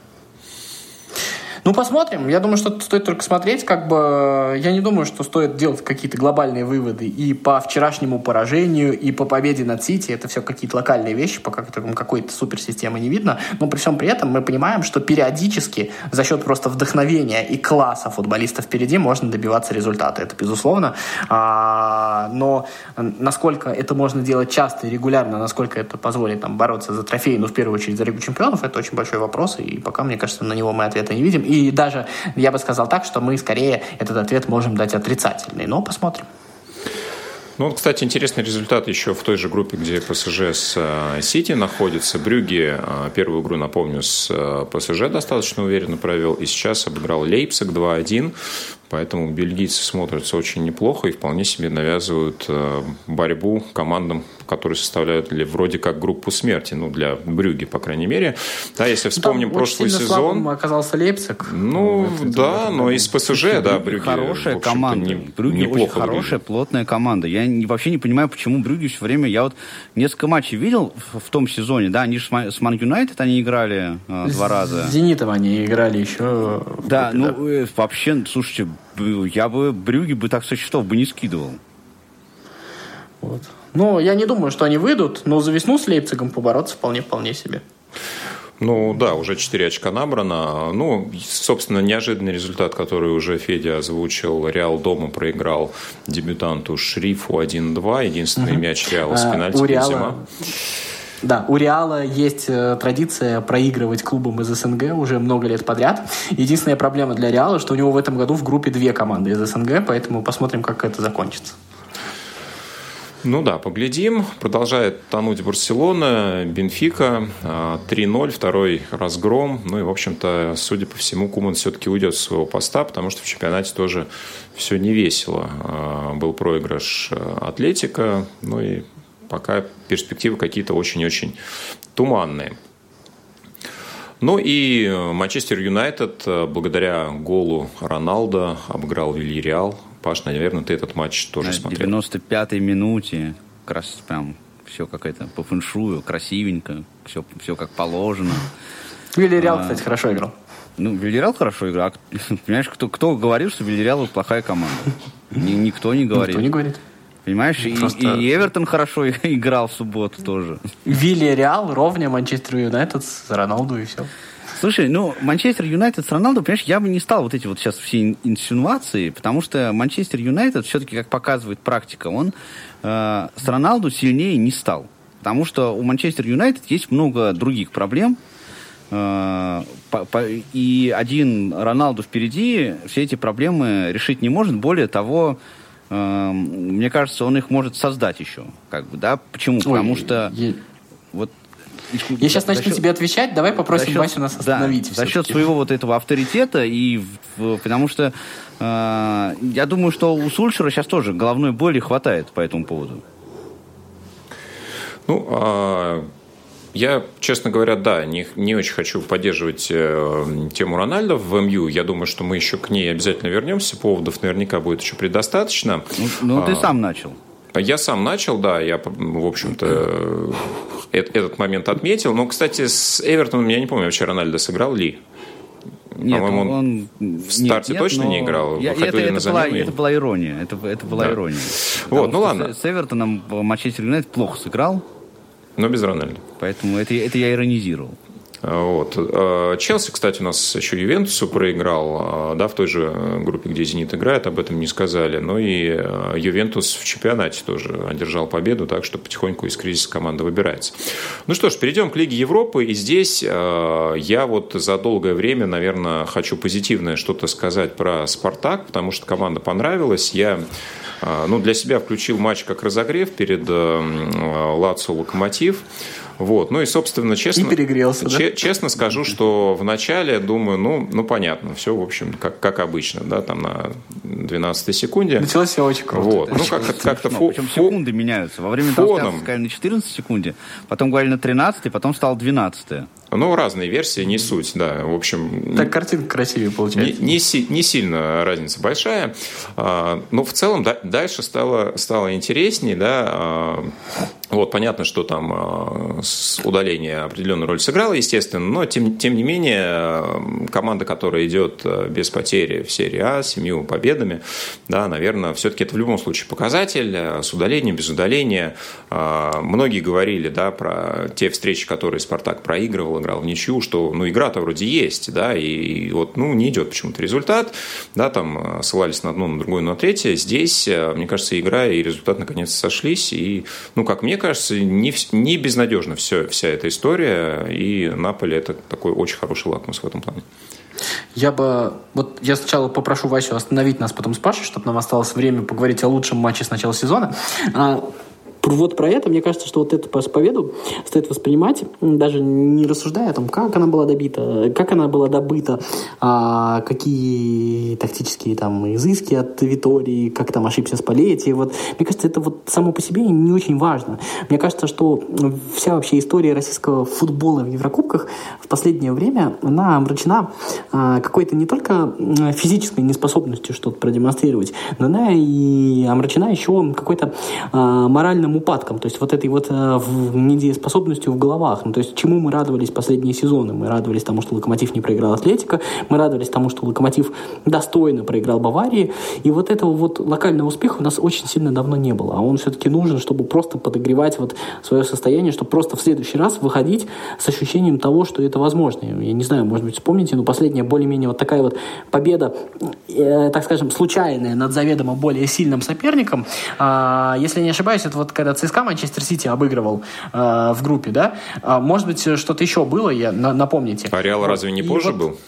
Ну, посмотрим. Я думаю, что стоит только смотреть. Как бы я не думаю, что стоит делать какие-то глобальные выводы и по вчерашнему поражению, и по победе над Сити. Это все какие-то локальные вещи, пока какой-то суперсистемы не видно. Но при всем при этом мы понимаем, что периодически за счет просто вдохновения и класса футболистов впереди можно добиваться результата. Это безусловно. А, но насколько это можно делать часто и регулярно, насколько это позволит там, бороться за трофей, ну, в первую очередь, за Лигу чемпионов, это очень большой вопрос, и пока, мне кажется, на него мы ответа не видим. И даже я бы сказал так, что мы скорее этот ответ можем дать отрицательный, но посмотрим. Ну, вот, кстати, интересный результат еще в той же группе, где ПСЖ с э, Сити находится. Брюги э, первую игру, напомню, с э, ПСЖ достаточно уверенно провел. И сейчас обыграл Лейпциг 2-1. Поэтому бельгийцы смотрятся очень неплохо и вполне себе навязывают борьбу командам, которые составляют для, вроде как группу смерти, ну, для Брюги, по крайней мере. Да, если вспомним Там прошлый сезон... оказался Лейпциг. Ну, ну да, но из ПСЖ, да, Брюги, Хорошая команда. Не, Брюги неплохо очень хорошая, выглядит. плотная команда. Я не, вообще не понимаю, почему Брюги все время... Я вот несколько матчей видел в, в том сезоне, да, они же с Ман Юнайтед они играли э, два раза. С Зенитом они играли еще. Да, группе, ну, да. Э, вообще, слушайте, я бы Брюги бы так со счетов бы не скидывал. Вот. Но я не думаю, что они выйдут, но за весну с Лейпцигом побороться вполне-вполне себе. Ну да, уже 4 очка набрано. Ну, собственно, неожиданный результат, который уже Федя озвучил. Реал дома проиграл дебютанту Шрифу 1-2. Единственный угу. мяч Реала с а, пенальти а, Реала... Да, у Реала есть э, традиция проигрывать клубам из СНГ уже много лет подряд. Единственная проблема для Реала, что у него в этом году в группе две команды из СНГ, поэтому посмотрим, как это закончится. Ну да, поглядим. Продолжает тонуть Барселона, Бенфика, 3-0, а, второй разгром. Ну и, в общем-то, судя по всему, Куман все-таки уйдет с своего поста, потому что в чемпионате тоже все не весело. А, был проигрыш э, Атлетика, ну и пока перспективы какие-то очень-очень туманные. Ну и Манчестер Юнайтед э, благодаря голу Роналда обыграл Вильяреал. Паш, наверное, ты этот матч тоже На смотрел. 95-й минуте, как раз прям все как это по фэншую, красивенько, все, все как положено. Вильяреал, а, кстати, хорошо играл. Ну, Вильяреал хорошо играл. Понимаешь, кто, кто говорил, что Вильяреал плохая команда? Никто не говорит. Никто не говорит. Понимаешь, Просто... и, и Эвертон хорошо играл в субботу тоже. Вилли Реал ровня Манчестер Юнайтед с Роналду и все. Слушай, ну, Манчестер Юнайтед с Роналду, понимаешь, я бы не стал вот эти вот сейчас все инсинуации, потому что Манчестер Юнайтед все-таки, как показывает практика, он э, с Роналду сильнее не стал. Потому что у Манчестер Юнайтед есть много других проблем, э, и один Роналду впереди все эти проблемы решить не может. Более того, Эм, мне кажется, он их может создать еще. Как бы, да? Почему? Ой, Потому что я сейчас начну счет, тебе отвечать, давай попросим счет, Васю нас остановить. Да, за счет своего вот этого авторитета, и в, потому что э, я думаю, что у Сульшера сейчас тоже головной боли хватает по этому поводу. Ну, а я, честно говоря, да, не, не очень хочу поддерживать э, тему Рональда в МЮ. Я думаю, что мы еще к ней обязательно вернемся. Поводов наверняка будет еще предостаточно. Ну, ну а, ты сам начал. Я сам начал, да, я, в общем-то, этот момент отметил. Но, кстати, с Эвертоном, я не помню, вообще Рональдо сыграл ли? Нет, По-моему, он, в старте нет, точно не играл. Я, это, это, была, это была ирония. Это, это была да. ирония. Вот, ну ладно. С, с Эвертоном Манчестер Юнайтед плохо сыграл. Но без Рональда. Поэтому это, это я иронизировал. Вот. А, Челси, кстати, у нас еще Ювентусу проиграл, а, да, в той же группе, где Зенит играет, об этом не сказали. Но и а, Ювентус в чемпионате тоже одержал победу, так что потихоньку из кризиса команда выбирается. Ну что ж, перейдем к Лиге Европы. И здесь я вот за долгое время, наверное, хочу позитивное что-то сказать про Спартак, потому что команда понравилась. Я ну, для себя включил матч как разогрев перед Лацо Локомотив. Вот. Ну и, собственно, честно, и перегрелся, да? честно скажу, что в начале думаю, ну, ну понятно, все, в общем, как, как обычно, да, там на 12 секунде. Началось все очень круто. Вот. Ну, как-то, как-то фо- Причем секунды меняются. Во время фоном. сказали на 14 секунде, потом говорили на 13, потом стало 12. Ну, разные версии, не суть, да. В общем... Так картинка красивее получается. Не, не, не сильно разница большая. А, но в целом да, дальше стало, стало интереснее, да. А, Вот, понятно, что там э, удаление определенную роль сыграло, естественно, но тем, тем не менее команда, которая идет без потери в серии А, с семью победами, да, наверное, все-таки это в любом случае показатель с удалением, без удаления. Многие говорили, да, про те встречи, которые Спартак проигрывал, играл в ничью, что, ну, игра-то вроде есть, да, и вот, ну, не идет почему-то результат, да, там ссылались на одно, на другое, на третье. Здесь, мне кажется, игра и результат наконец сошлись, и, ну, как мне кажется, не, не безнадежна все, вся эта история, и Наполе это такой очень хороший лакмус в этом плане. Я бы... Вот я сначала попрошу Васю остановить нас потом с Пашей, чтобы нам осталось время поговорить о лучшем матче с начала сезона. Вот про это, мне кажется, что вот эту победу стоит воспринимать, даже не рассуждая о том, как она была добита, как она была добыта, а какие тактические там изыски от Витории, как там ошибся Спалетти. Вот, мне кажется, это вот само по себе не очень важно. Мне кажется, что вся вообще история российского футбола в Еврокубках в последнее время, она омрачена а, какой-то не только физической неспособностью что-то продемонстрировать, но она и омрачена еще какой-то а, моральным упадком, то есть вот этой вот э, недееспособностью в головах. Ну, то есть чему мы радовались последние сезоны? Мы радовались тому, что Локомотив не проиграл Атлетика, мы радовались тому, что Локомотив достойно проиграл Баварии, и вот этого вот локального успеха у нас очень сильно давно не было, а он все-таки нужен, чтобы просто подогревать вот свое состояние, чтобы просто в следующий раз выходить с ощущением того, что это возможно. Я не знаю, может быть, вспомните, но последняя более-менее вот такая вот победа, э, так скажем, случайная над заведомо более сильным соперником, э, если не ошибаюсь, это вот когда ЦСКА Манчестер Сити обыгрывал э, в группе, да? А, может быть, что-то еще было, я, на, напомните. А Реал вот. разве не позже вот, был?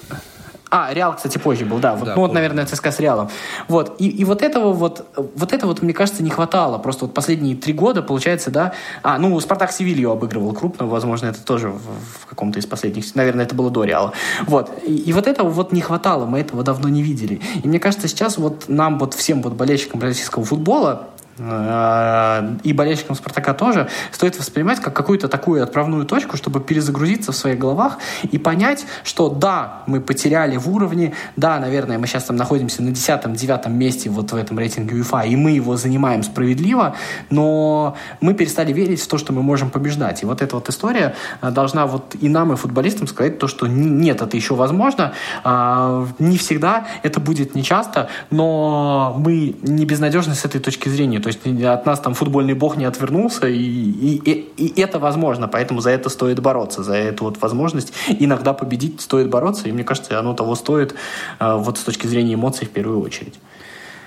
А, Реал, кстати, позже был, да. Вот, да ну, вот, наверное, ЦСКА с Реалом. Вот. И, и вот этого вот, вот это вот, мне кажется, не хватало. Просто вот последние три года, получается, да. А, ну, Спартак Севилью обыгрывал крупно, возможно, это тоже в, в каком-то из последних, наверное, это было до Реала. Вот. И, и вот этого вот не хватало, мы этого давно не видели. И мне кажется, сейчас вот нам, вот всем вот болельщикам российского футбола, и болельщикам Спартака тоже, стоит воспринимать как какую-то такую отправную точку, чтобы перезагрузиться в своих головах и понять, что да, мы потеряли в уровне, да, наверное, мы сейчас там находимся на 10-9 месте вот в этом рейтинге УЕФА, и мы его занимаем справедливо, но мы перестали верить в то, что мы можем побеждать. И вот эта вот история э, должна вот и нам, и футболистам сказать то, что нет, это еще возможно, а, не всегда, это будет нечасто, но мы не безнадежны с этой точки зрения. То есть от нас там футбольный бог не отвернулся, и, и, и, это возможно, поэтому за это стоит бороться, за эту вот возможность иногда победить стоит бороться, и мне кажется, оно того стоит э, вот с точки зрения эмоций в первую очередь.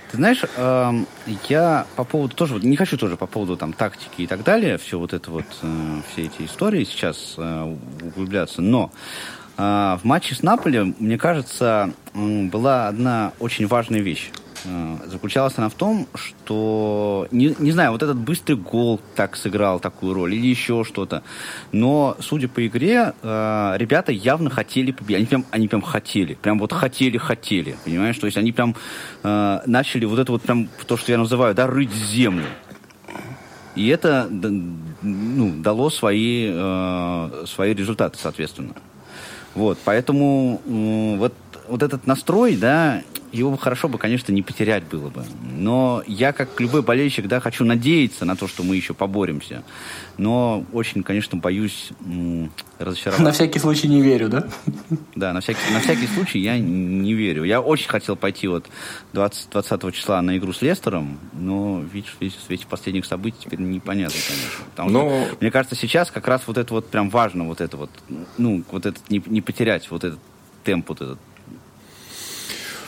Ты знаешь, э, я по поводу тоже, не хочу тоже по поводу там тактики и так далее, все вот это вот, э, все эти истории сейчас э, углубляться, но э, в матче с Наполем, мне кажется, была одна очень важная вещь. Э, заключалась она в том, что, не, не знаю, вот этот быстрый гол так сыграл такую роль или еще что-то, но, судя по игре, э, ребята явно хотели победить. Они прям, они прям хотели, прям вот хотели-хотели, понимаешь? То есть они прям э, начали вот это вот прям, то, что я называю, да, рыть землю. И это ну, дало свои, э, свои результаты, соответственно. Вот, поэтому э, вот, вот этот настрой, да, его хорошо бы, конечно, не потерять было бы. Но я, как любой болельщик, да, хочу надеяться на то, что мы еще поборемся. Но очень, конечно, боюсь разочароваться. На всякий случай не верю, да? Да, на всякий, на всякий случай я не верю. Я очень хотел пойти вот 20, 20 числа на игру с Лестером, но видишь, в свете последних событий теперь непонятно, конечно. Потому но... что, мне кажется, сейчас как раз вот это вот прям важно, вот это вот, ну, вот этот, не, не потерять вот этот темп, вот этот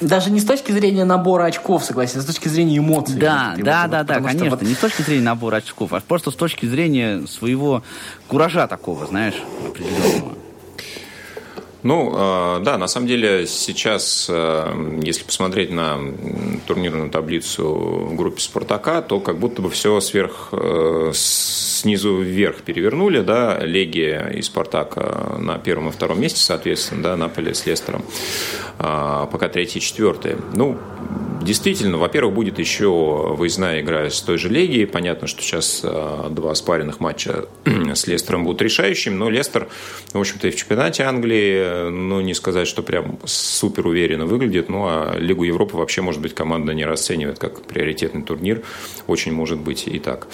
даже не с точки зрения набора очков, согласен, а с точки зрения эмоций. Да, да, вот, да, да, конечно. Вот... Не с точки зрения набора очков, а просто с точки зрения своего куража такого, знаешь, определенного. Ну, э, да, на самом деле сейчас, э, если посмотреть на турнирную таблицу в группе «Спартака», то как будто бы все сверх, э, снизу вверх перевернули, да, Легия и «Спартак» на первом и втором месте, соответственно, да, Наполе с Лестером, пока третий и четвертый. Ну, действительно, во-первых, будет еще выездная игра с той же Легией. Понятно, что сейчас э, два спаренных матча с Лестером будут решающими, но Лестер, в общем-то, и в чемпионате Англии, ну, не сказать, что прям супер уверенно выглядит, ну, а Лигу Европы вообще, может быть, команда не расценивает как приоритетный турнир. Очень может быть и так.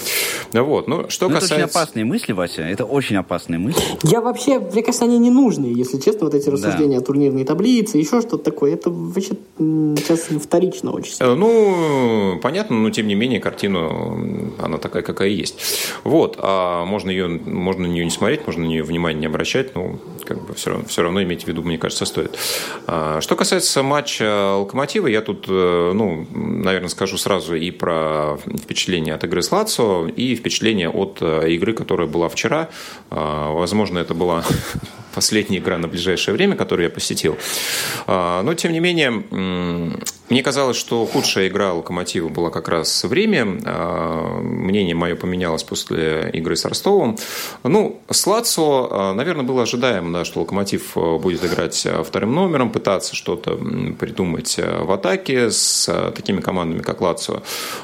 Вот. Ну, что ну, касается... Это очень опасные мысли, Вася, это очень опасные мысли. Я вообще, мне кажется, они не нужны, если честно, вот эти рассуждения да. о турнирной таблице, еще что-то такое. Это вообще сейчас вторично очень. Э, ну, понятно, но тем не менее картину, она такая, какая есть. Вот, а можно ее, можно на нее не смотреть, можно на нее внимание не обращать, но как бы все равно, все равно иметь в виду, мне кажется, стоит. А, что касается матча Локомотива, я тут, э, ну, наверное, скажу сразу и про впечатление от игры с Лацо, и впечатление от э, игры, которая была вчера. А, возможно, это была последняя игра на ближайшее время, которую я посетил. А, но, тем не менее, мне казалось, что худшая игра Локомотива была как раз время. А, мнение мое поменялось после игры с Ростовом. Ну, с Лацо, а, наверное, было ожидаемо, да, что Локомотив будет играть вторым номером, пытаться что-то придумать в атаке с такими командами, как Лацо.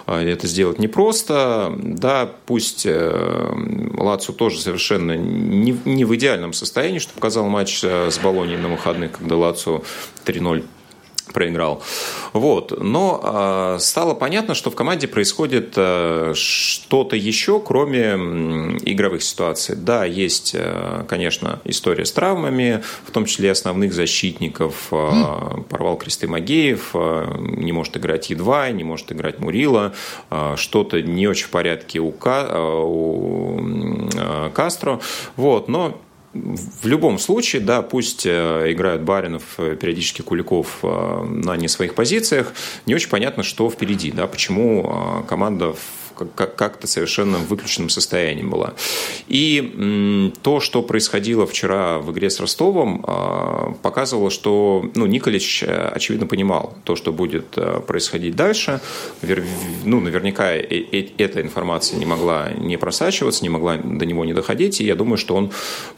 Это сделать непросто. Да, пусть э, Лацо тоже совершенно не, в идеальном состоянии, чтобы показал матч э, с Болонией на выходных, когда Лацо 3-0 проиграл. Вот. Но э, стало понятно, что в команде происходит э, что-то еще, кроме э, игровых ситуаций. Да, есть, э, конечно, история с травмами, в том числе основных защитников. Э, порвал кресты Магеев, э, не может играть Едва, не может играть Мурила. Э, что-то не очень в порядке у, Ка, э, у э, Кастро. Вот. Но в любом случае, да, пусть э, играют Баринов, э, периодически Куликов э, на не своих позициях, не очень понятно, что впереди, да, почему команда как-то совершенно в выключенном состоянии была. И то, что происходило вчера в игре с Ростовом, а, показывало, что ну, Николич, э, очевидно, понимал то, что будет э, происходить дальше. Ну, наверняка эта информация не могла не просачиваться, не могла до него не доходить. И я думаю, что он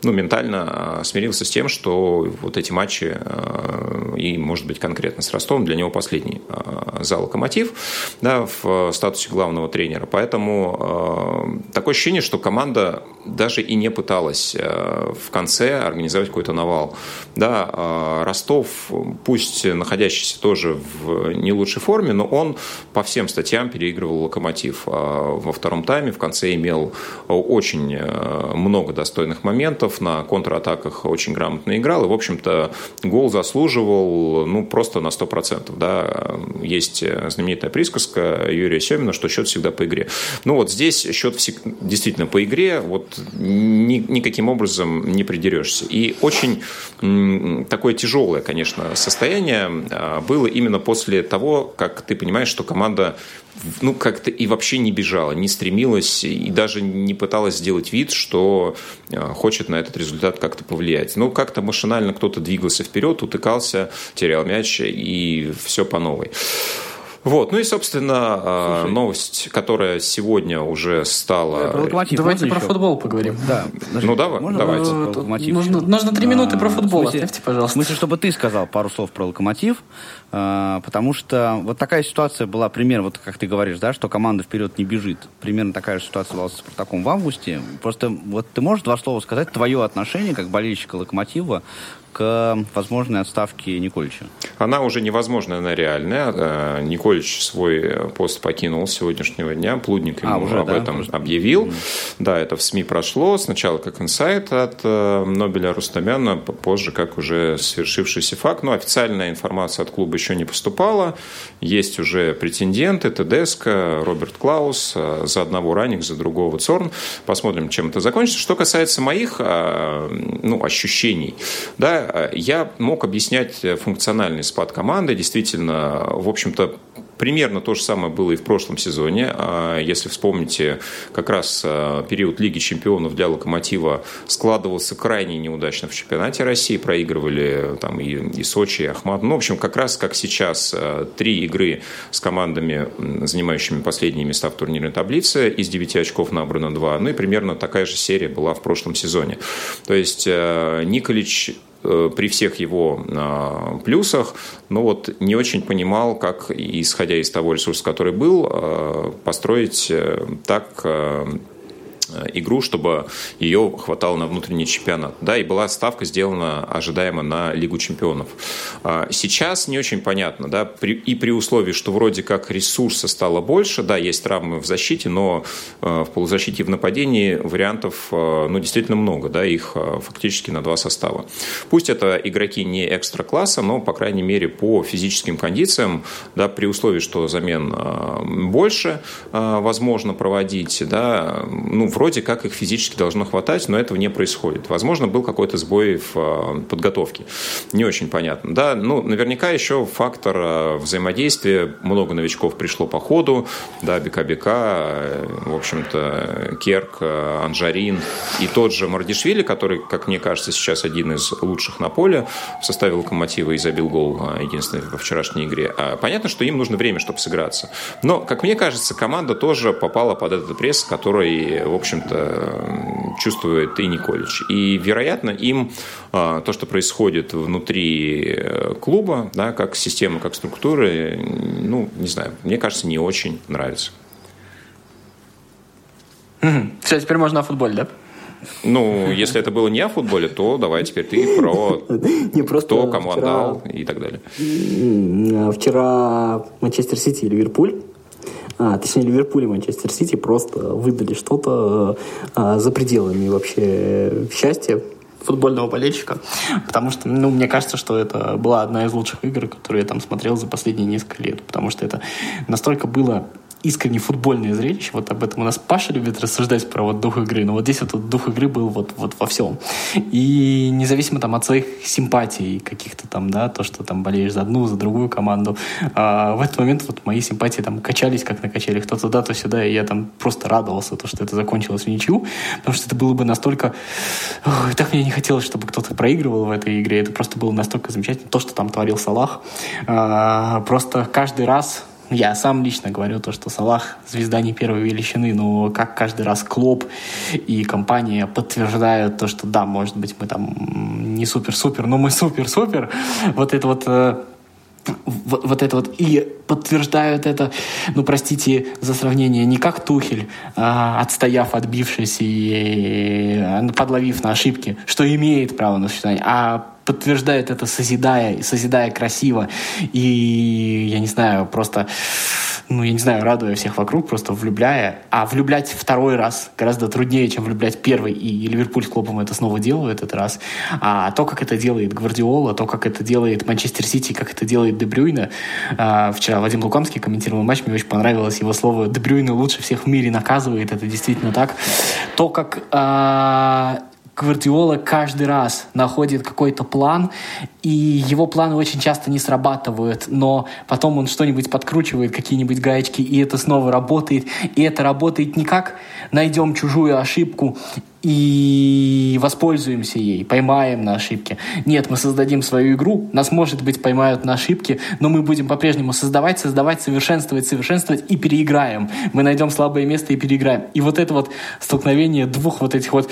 ну, ментально э, смирился с тем, что вот эти матчи, и, может быть, конкретно с Ростовом, для него последний за локомотив да, в статусе главного тренера. Поэтому э, такое ощущение, что команда даже и не пыталась э, в конце организовать какой-то навал. Да, э, Ростов, пусть находящийся тоже в не лучшей форме, но он по всем статьям переигрывал локомотив. Э, во втором тайме в конце имел очень э, много достойных моментов, на контратаках очень грамотно играл, и, в общем-то, гол заслуживал ну, просто на 100%. Да. Есть знаменитая присказка Юрия Семина, что счет всегда по игре игре. Ну вот здесь счет действительно по игре, вот ни, никаким образом не придерешься. И очень такое тяжелое, конечно, состояние а, было именно после того, как ты понимаешь, что команда ну, как-то и вообще не бежала, не стремилась и даже не пыталась сделать вид, что а, хочет на этот результат как-то повлиять. Ну, как-то машинально кто-то двигался вперед, утыкался, терял мяч и все по новой. Вот, ну и, собственно, а, Слушай. новость, которая сегодня уже стала... Давайте про еще? футбол поговорим. Да. Ну, давай, можно давайте. Нужно, нужно три минуты про футбол, смысле, оставьте, пожалуйста. В смысле, чтобы ты сказал пару слов про локомотив, а, потому что вот такая ситуация была, пример, вот как ты говоришь, да, что команда вперед не бежит. Примерно такая же ситуация была с Спартаком в августе. Просто вот ты можешь два слова сказать, твое отношение как болельщика локомотива к возможной отставке Николича? Она уже невозможная, она реальная. Э, Николич свой пост покинул с сегодняшнего дня. Плудник ему а, уже, об да? этом Просто... объявил. Mm. Да, это в СМИ прошло. Сначала как инсайт от э, Нобеля Рустамяна, позже как уже свершившийся факт. Но официальная информация от клуба еще не поступала. Есть уже претенденты, Тедеско, Роберт Клаус, э, за одного Раник, за другого Цорн. Посмотрим, чем это закончится. Что касается моих ну, ощущений, да, я мог объяснять функциональный спад команды. Действительно, в общем-то, Примерно то же самое было и в прошлом сезоне. А если вспомните, как раз а, период Лиги чемпионов для «Локомотива» складывался крайне неудачно в чемпионате России. Проигрывали там и, и Сочи, и Ахмат. Ну, в общем, как раз как сейчас а, три игры с командами, занимающими последние места в турнирной таблице. Из девяти очков набрано два. Ну и примерно такая же серия была в прошлом сезоне. То есть Николич при всех его а, плюсах, но вот не очень понимал, как, исходя из того ресурса, который был, а, построить э, так Э, игру, чтобы ее хватало на внутренний чемпионат. Да, и была ставка сделана ожидаемо на Лигу чемпионов. А, сейчас не очень понятно, да, и при условии, что вроде как ресурса стало больше, да, есть травмы в защите, но э, в полузащите и в нападении вариантов, э, ну, действительно много, да, их фактически на два состава. Пусть это игроки не экстра-класса, но, по крайней мере, по физическим кондициям, да, при условии, что замен больше возможно проводить, да, ну, вроде как их физически должно хватать, но этого не происходит. Возможно, был какой-то сбой в э, подготовке. Не очень понятно. Да, ну, наверняка еще фактор э, взаимодействия. Много новичков пришло по ходу. Да, Бека-Бека, э, в общем-то, Керк, Анжарин и тот же Мардишвили, который, как мне кажется, сейчас один из лучших на поле в составе Локомотива и забил гол единственный во вчерашней игре. А понятно, что им нужно время, чтобы сыграться. Но, как мне кажется, команда тоже попала под этот пресс, который, в общем общем-то, чувствует и Николич. И, вероятно, им а, то, что происходит внутри э, клуба, да, как система, как структуры, ну, не знаю, мне кажется, не очень нравится. Угу. Все, теперь можно о футболе, да? Ну, если это было не о футболе, то давай теперь ты про не просто кто кому вчера... отдал и так далее. Вчера Манчестер Сити и Ливерпуль а, точнее Ливерпуль и Манчестер Сити просто выдали что-то а, за пределами вообще счастья футбольного болельщика, потому что, ну, мне кажется, что это была одна из лучших игр, которые я там смотрел за последние несколько лет, потому что это настолько было искренне футбольное зрелище. Вот об этом у нас Паша любит рассуждать про вот дух игры. Но вот здесь вот дух игры был вот, вот во всем. И независимо там от своих симпатий каких-то там, да, то, что там болеешь за одну, за другую команду, а, в этот момент вот мои симпатии там качались, как накачали, кто туда, то сюда, и я там просто радовался, то, что это закончилось в ничью, потому что это было бы настолько... Ой, так мне не хотелось, чтобы кто-то проигрывал в этой игре. Это просто было настолько замечательно. То, что там творил Салах. А, просто каждый раз я сам лично говорю то, что Салах звезда не первой величины, но как каждый раз Клоп и компания подтверждают то, что да, может быть, мы там не супер-супер, но мы супер-супер. Вот это вот э, вот, вот это вот и подтверждают это, ну простите за сравнение, не как Тухель, а, отстояв, отбившись и, и подловив на ошибки, что имеет право на существование, а подтверждает это, созидая, созидая красиво. И, я не знаю, просто ну, я не знаю, радуя всех вокруг, просто влюбляя. А влюблять второй раз гораздо труднее, чем влюблять первый. И Ливерпуль с Клопом это снова делает этот раз. А то, как это делает Гвардиола, то, как это делает Манчестер Сити, как это делает Дебрюйна. А, вчера Вадим Лукомский комментировал матч, мне очень понравилось его слово «Дебрюйна лучше всех в мире наказывает». Это действительно так. То, как а, Гвардиола каждый раз находит какой-то план, и его планы очень часто не срабатывают, но потом он что-нибудь подкручивает, какие-нибудь гаечки, и это снова работает. И это работает не как найдем чужую ошибку и воспользуемся ей, поймаем на ошибке. Нет, мы создадим свою игру, нас, может быть, поймают на ошибке, но мы будем по-прежнему создавать, создавать, совершенствовать, совершенствовать и переиграем. Мы найдем слабое место и переиграем. И вот это вот столкновение двух вот этих вот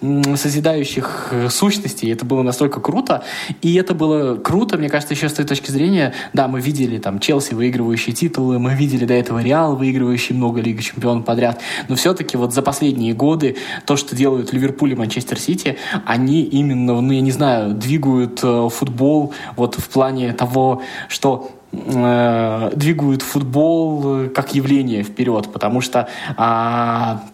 созидающих э, сущностей, это было настолько круто. И это было круто, мне кажется, еще с той точки зрения, да, мы видели там Челси выигрывающие титулы, мы видели до этого Реал выигрывающий много Лиги Чемпионов подряд, но все-таки вот за последние годы то, что делают Ливерпуль и Манчестер Сити, они именно, ну, я не знаю, двигают э, футбол вот в плане того, что э, двигают футбол э, как явление вперед, потому что э,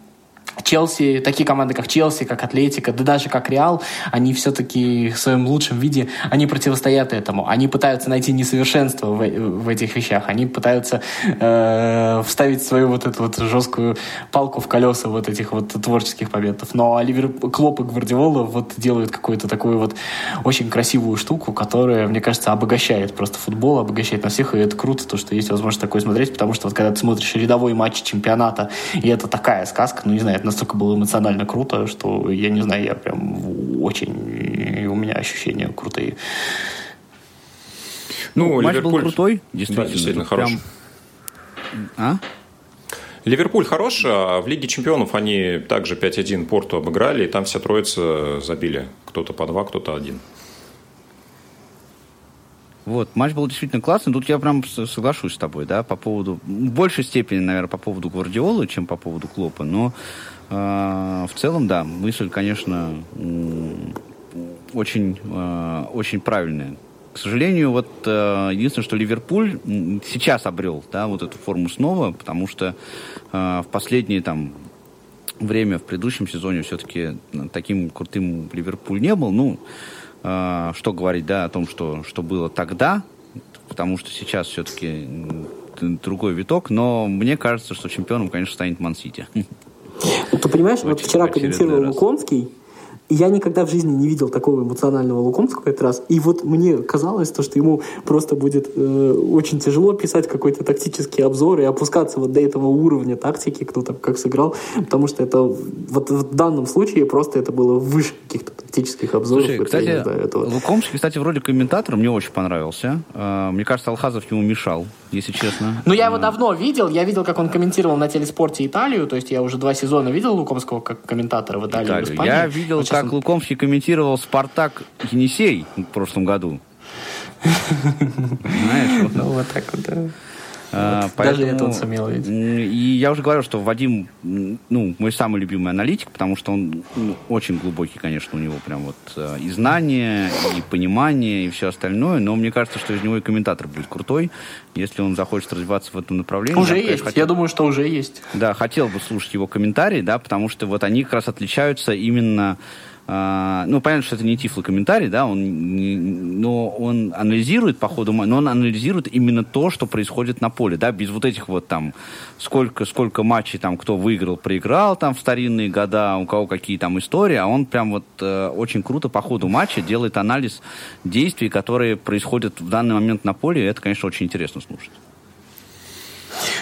Челси, такие команды, как Челси, как Атлетика, да даже как Реал, они все-таки в своем лучшем виде, они противостоят этому. Они пытаются найти несовершенство в, в этих вещах. Они пытаются э, вставить свою вот эту вот жесткую палку в колеса вот этих вот творческих победов. Но Оливер Клоп и Гвардиола вот делают какую-то такую вот очень красивую штуку, которая, мне кажется, обогащает просто футбол, обогащает на всех, и это круто, то, что есть возможность такое смотреть, потому что вот когда ты смотришь рядовой матч чемпионата, и это такая сказка, ну, не знаю, это настолько было эмоционально круто, что я не знаю, я прям очень... У меня ощущения крутые. Ну, Матч Ливерпуль... был крутой, действительно. Да, действительно хороший. Прям... А? Ливерпуль хорош, а в Лиге чемпионов они также 5-1 Порту обыграли, и там вся троица забили. Кто-то по два, кто-то один. Вот, матч был действительно классный. Тут я прям соглашусь с тобой, да, по поводу, в большей степени, наверное, по поводу Гвардиолы, чем по поводу Клопа, но в целом, да, мысль, конечно, очень, э, очень правильная. К сожалению, вот э, единственное, что Ливерпуль сейчас обрел, да, вот эту форму снова, потому что э, в последние там время в предыдущем сезоне все-таки таким крутым Ливерпуль не был. Ну, что говорить, да, о том, что, что было тогда, потому что сейчас все-таки другой виток, но мне кажется, что чемпионом, конечно, станет Ман-Сити. Ты понимаешь, вот вчера комментировал Лукомский, я никогда в жизни не видел такого эмоционального Лукомского этот раз. И вот мне казалось, то, что ему просто будет э, очень тяжело писать какой-то тактический обзор и опускаться вот до этого уровня тактики, кто там как сыграл, потому что это вот в данном случае просто это было выше каких-то тактических обзоров. Слушай, кстати, этого. Лукомский, кстати, вроде комментатор мне очень понравился. Э, мне кажется, Алхазов ему мешал, если честно. Ну, я его давно видел. Я видел, как он комментировал на телеспорте Италию. То есть я уже два сезона видел Лукомского как комментатора в Италии, Италию. в Испании. Я видел, вот как Лукомский комментировал «Спартак» Енисей в прошлом году. Знаешь, ну вот так вот, да. А, поэтому, Даже это он сумел видеть. И я уже говорил, что Вадим, ну, мой самый любимый аналитик, потому что он ну, очень глубокий, конечно, у него прям вот э, и знания, и понимание, и все остальное, но мне кажется, что из него и комментатор будет крутой, если он захочет развиваться в этом направлении. Уже я, есть, хотел, я думаю, что уже есть. Да, хотел бы слушать его комментарии, да, потому что вот они как раз отличаются именно а, ну, понятно, что это не тифлокомментарий, да, он не, но он анализирует по ходу, но он анализирует именно то, что происходит на поле, да, без вот этих вот там, сколько, сколько матчей там, кто выиграл, проиграл там в старинные года, у кого какие там истории, а он прям вот э, очень круто по ходу матча делает анализ действий, которые происходят в данный момент на поле, и это, конечно, очень интересно слушать.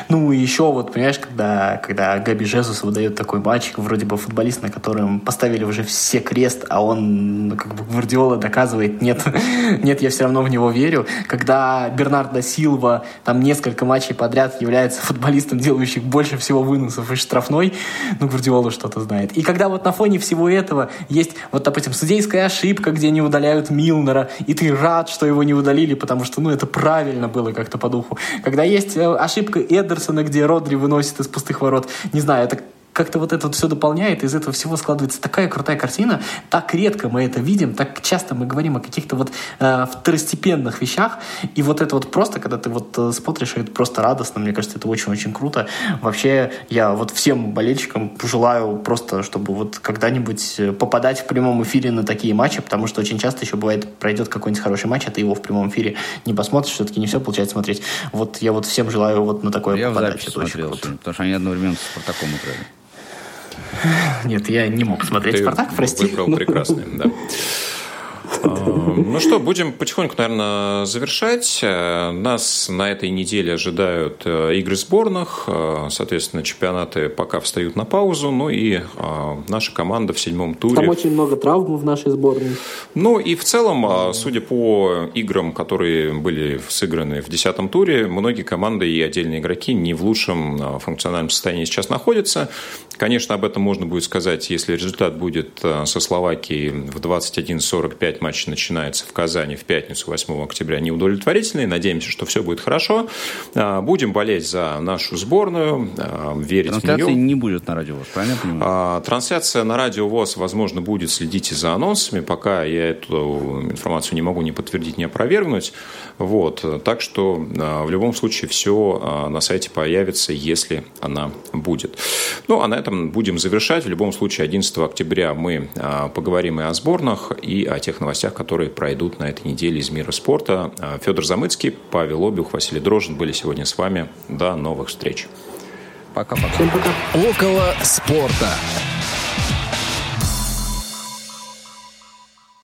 Ну, и еще вот, понимаешь, когда, когда Габи Жезус выдает такой матч, вроде бы футболист, на котором поставили уже все крест, а он, ну, как бы, Гвардиола доказывает, нет, нет, я все равно в него верю. Когда Бернардо Силва там несколько матчей подряд является футболистом, делающим больше всего выносов из штрафной, ну, Гвардиола что-то знает. И когда вот на фоне всего этого есть, вот, допустим, судейская ошибка, где не удаляют Милнера, и ты рад, что его не удалили, потому что, ну, это правильно было как-то по духу. Когда есть э, ошибка Эдерсона, где Родри выносит из пустых ворот. Не знаю, это как-то вот это вот все дополняет, из этого всего складывается такая крутая картина. Так редко мы это видим, так часто мы говорим о каких-то вот э, второстепенных вещах. И вот это вот просто, когда ты вот э, смотришь, это просто радостно. Мне кажется, это очень-очень круто. Вообще, я вот всем болельщикам желаю просто, чтобы вот когда-нибудь э, попадать в прямом эфире на такие матчи, потому что очень часто еще бывает, пройдет какой-нибудь хороший матч, а ты его в прямом эфире не посмотришь, все-таки не все получается смотреть. Вот я вот всем желаю вот на такое я попадать. Я в записи смотрел, потому что они одновременно с Спартаком играли. Нет, я не мог смотреть Ты «Спартак», прости. Выбрал прекрасный, да. Ну что, будем потихоньку, наверное, завершать. Нас на этой неделе ожидают э, игры сборных. Э, соответственно, чемпионаты пока встают на паузу. Ну и э, наша команда в седьмом туре. Там очень много травм в нашей сборной. Ну и в целом, судя по играм, которые были сыграны в десятом туре, многие команды и отдельные игроки не в лучшем функциональном состоянии сейчас находятся. Конечно, об этом можно будет сказать, если результат будет со Словакией в 21.45 матч начинается в Казани в пятницу 8 октября неудовлетворительный. Надеемся, что все будет хорошо. А, будем болеть за нашу сборную, а, верить Трансляции в нее. не будет на Радио ВОЗ, правильно понимаю? А, трансляция на Радио ВОЗ, возможно, будет. Следите за анонсами. Пока я эту информацию не могу ни подтвердить, ни опровергнуть. Вот. Так что в любом случае все на сайте появится, если она будет. Ну, а на этом будем завершать. В любом случае, 11 октября мы поговорим и о сборных, и о тех новостях, которые пройдут на этой неделе из мира спорта. А, Федор Замыцкий, Павел Обюх, Василий Дрожин были сегодня с вами. До новых встреч. Пока-пока. Около спорта.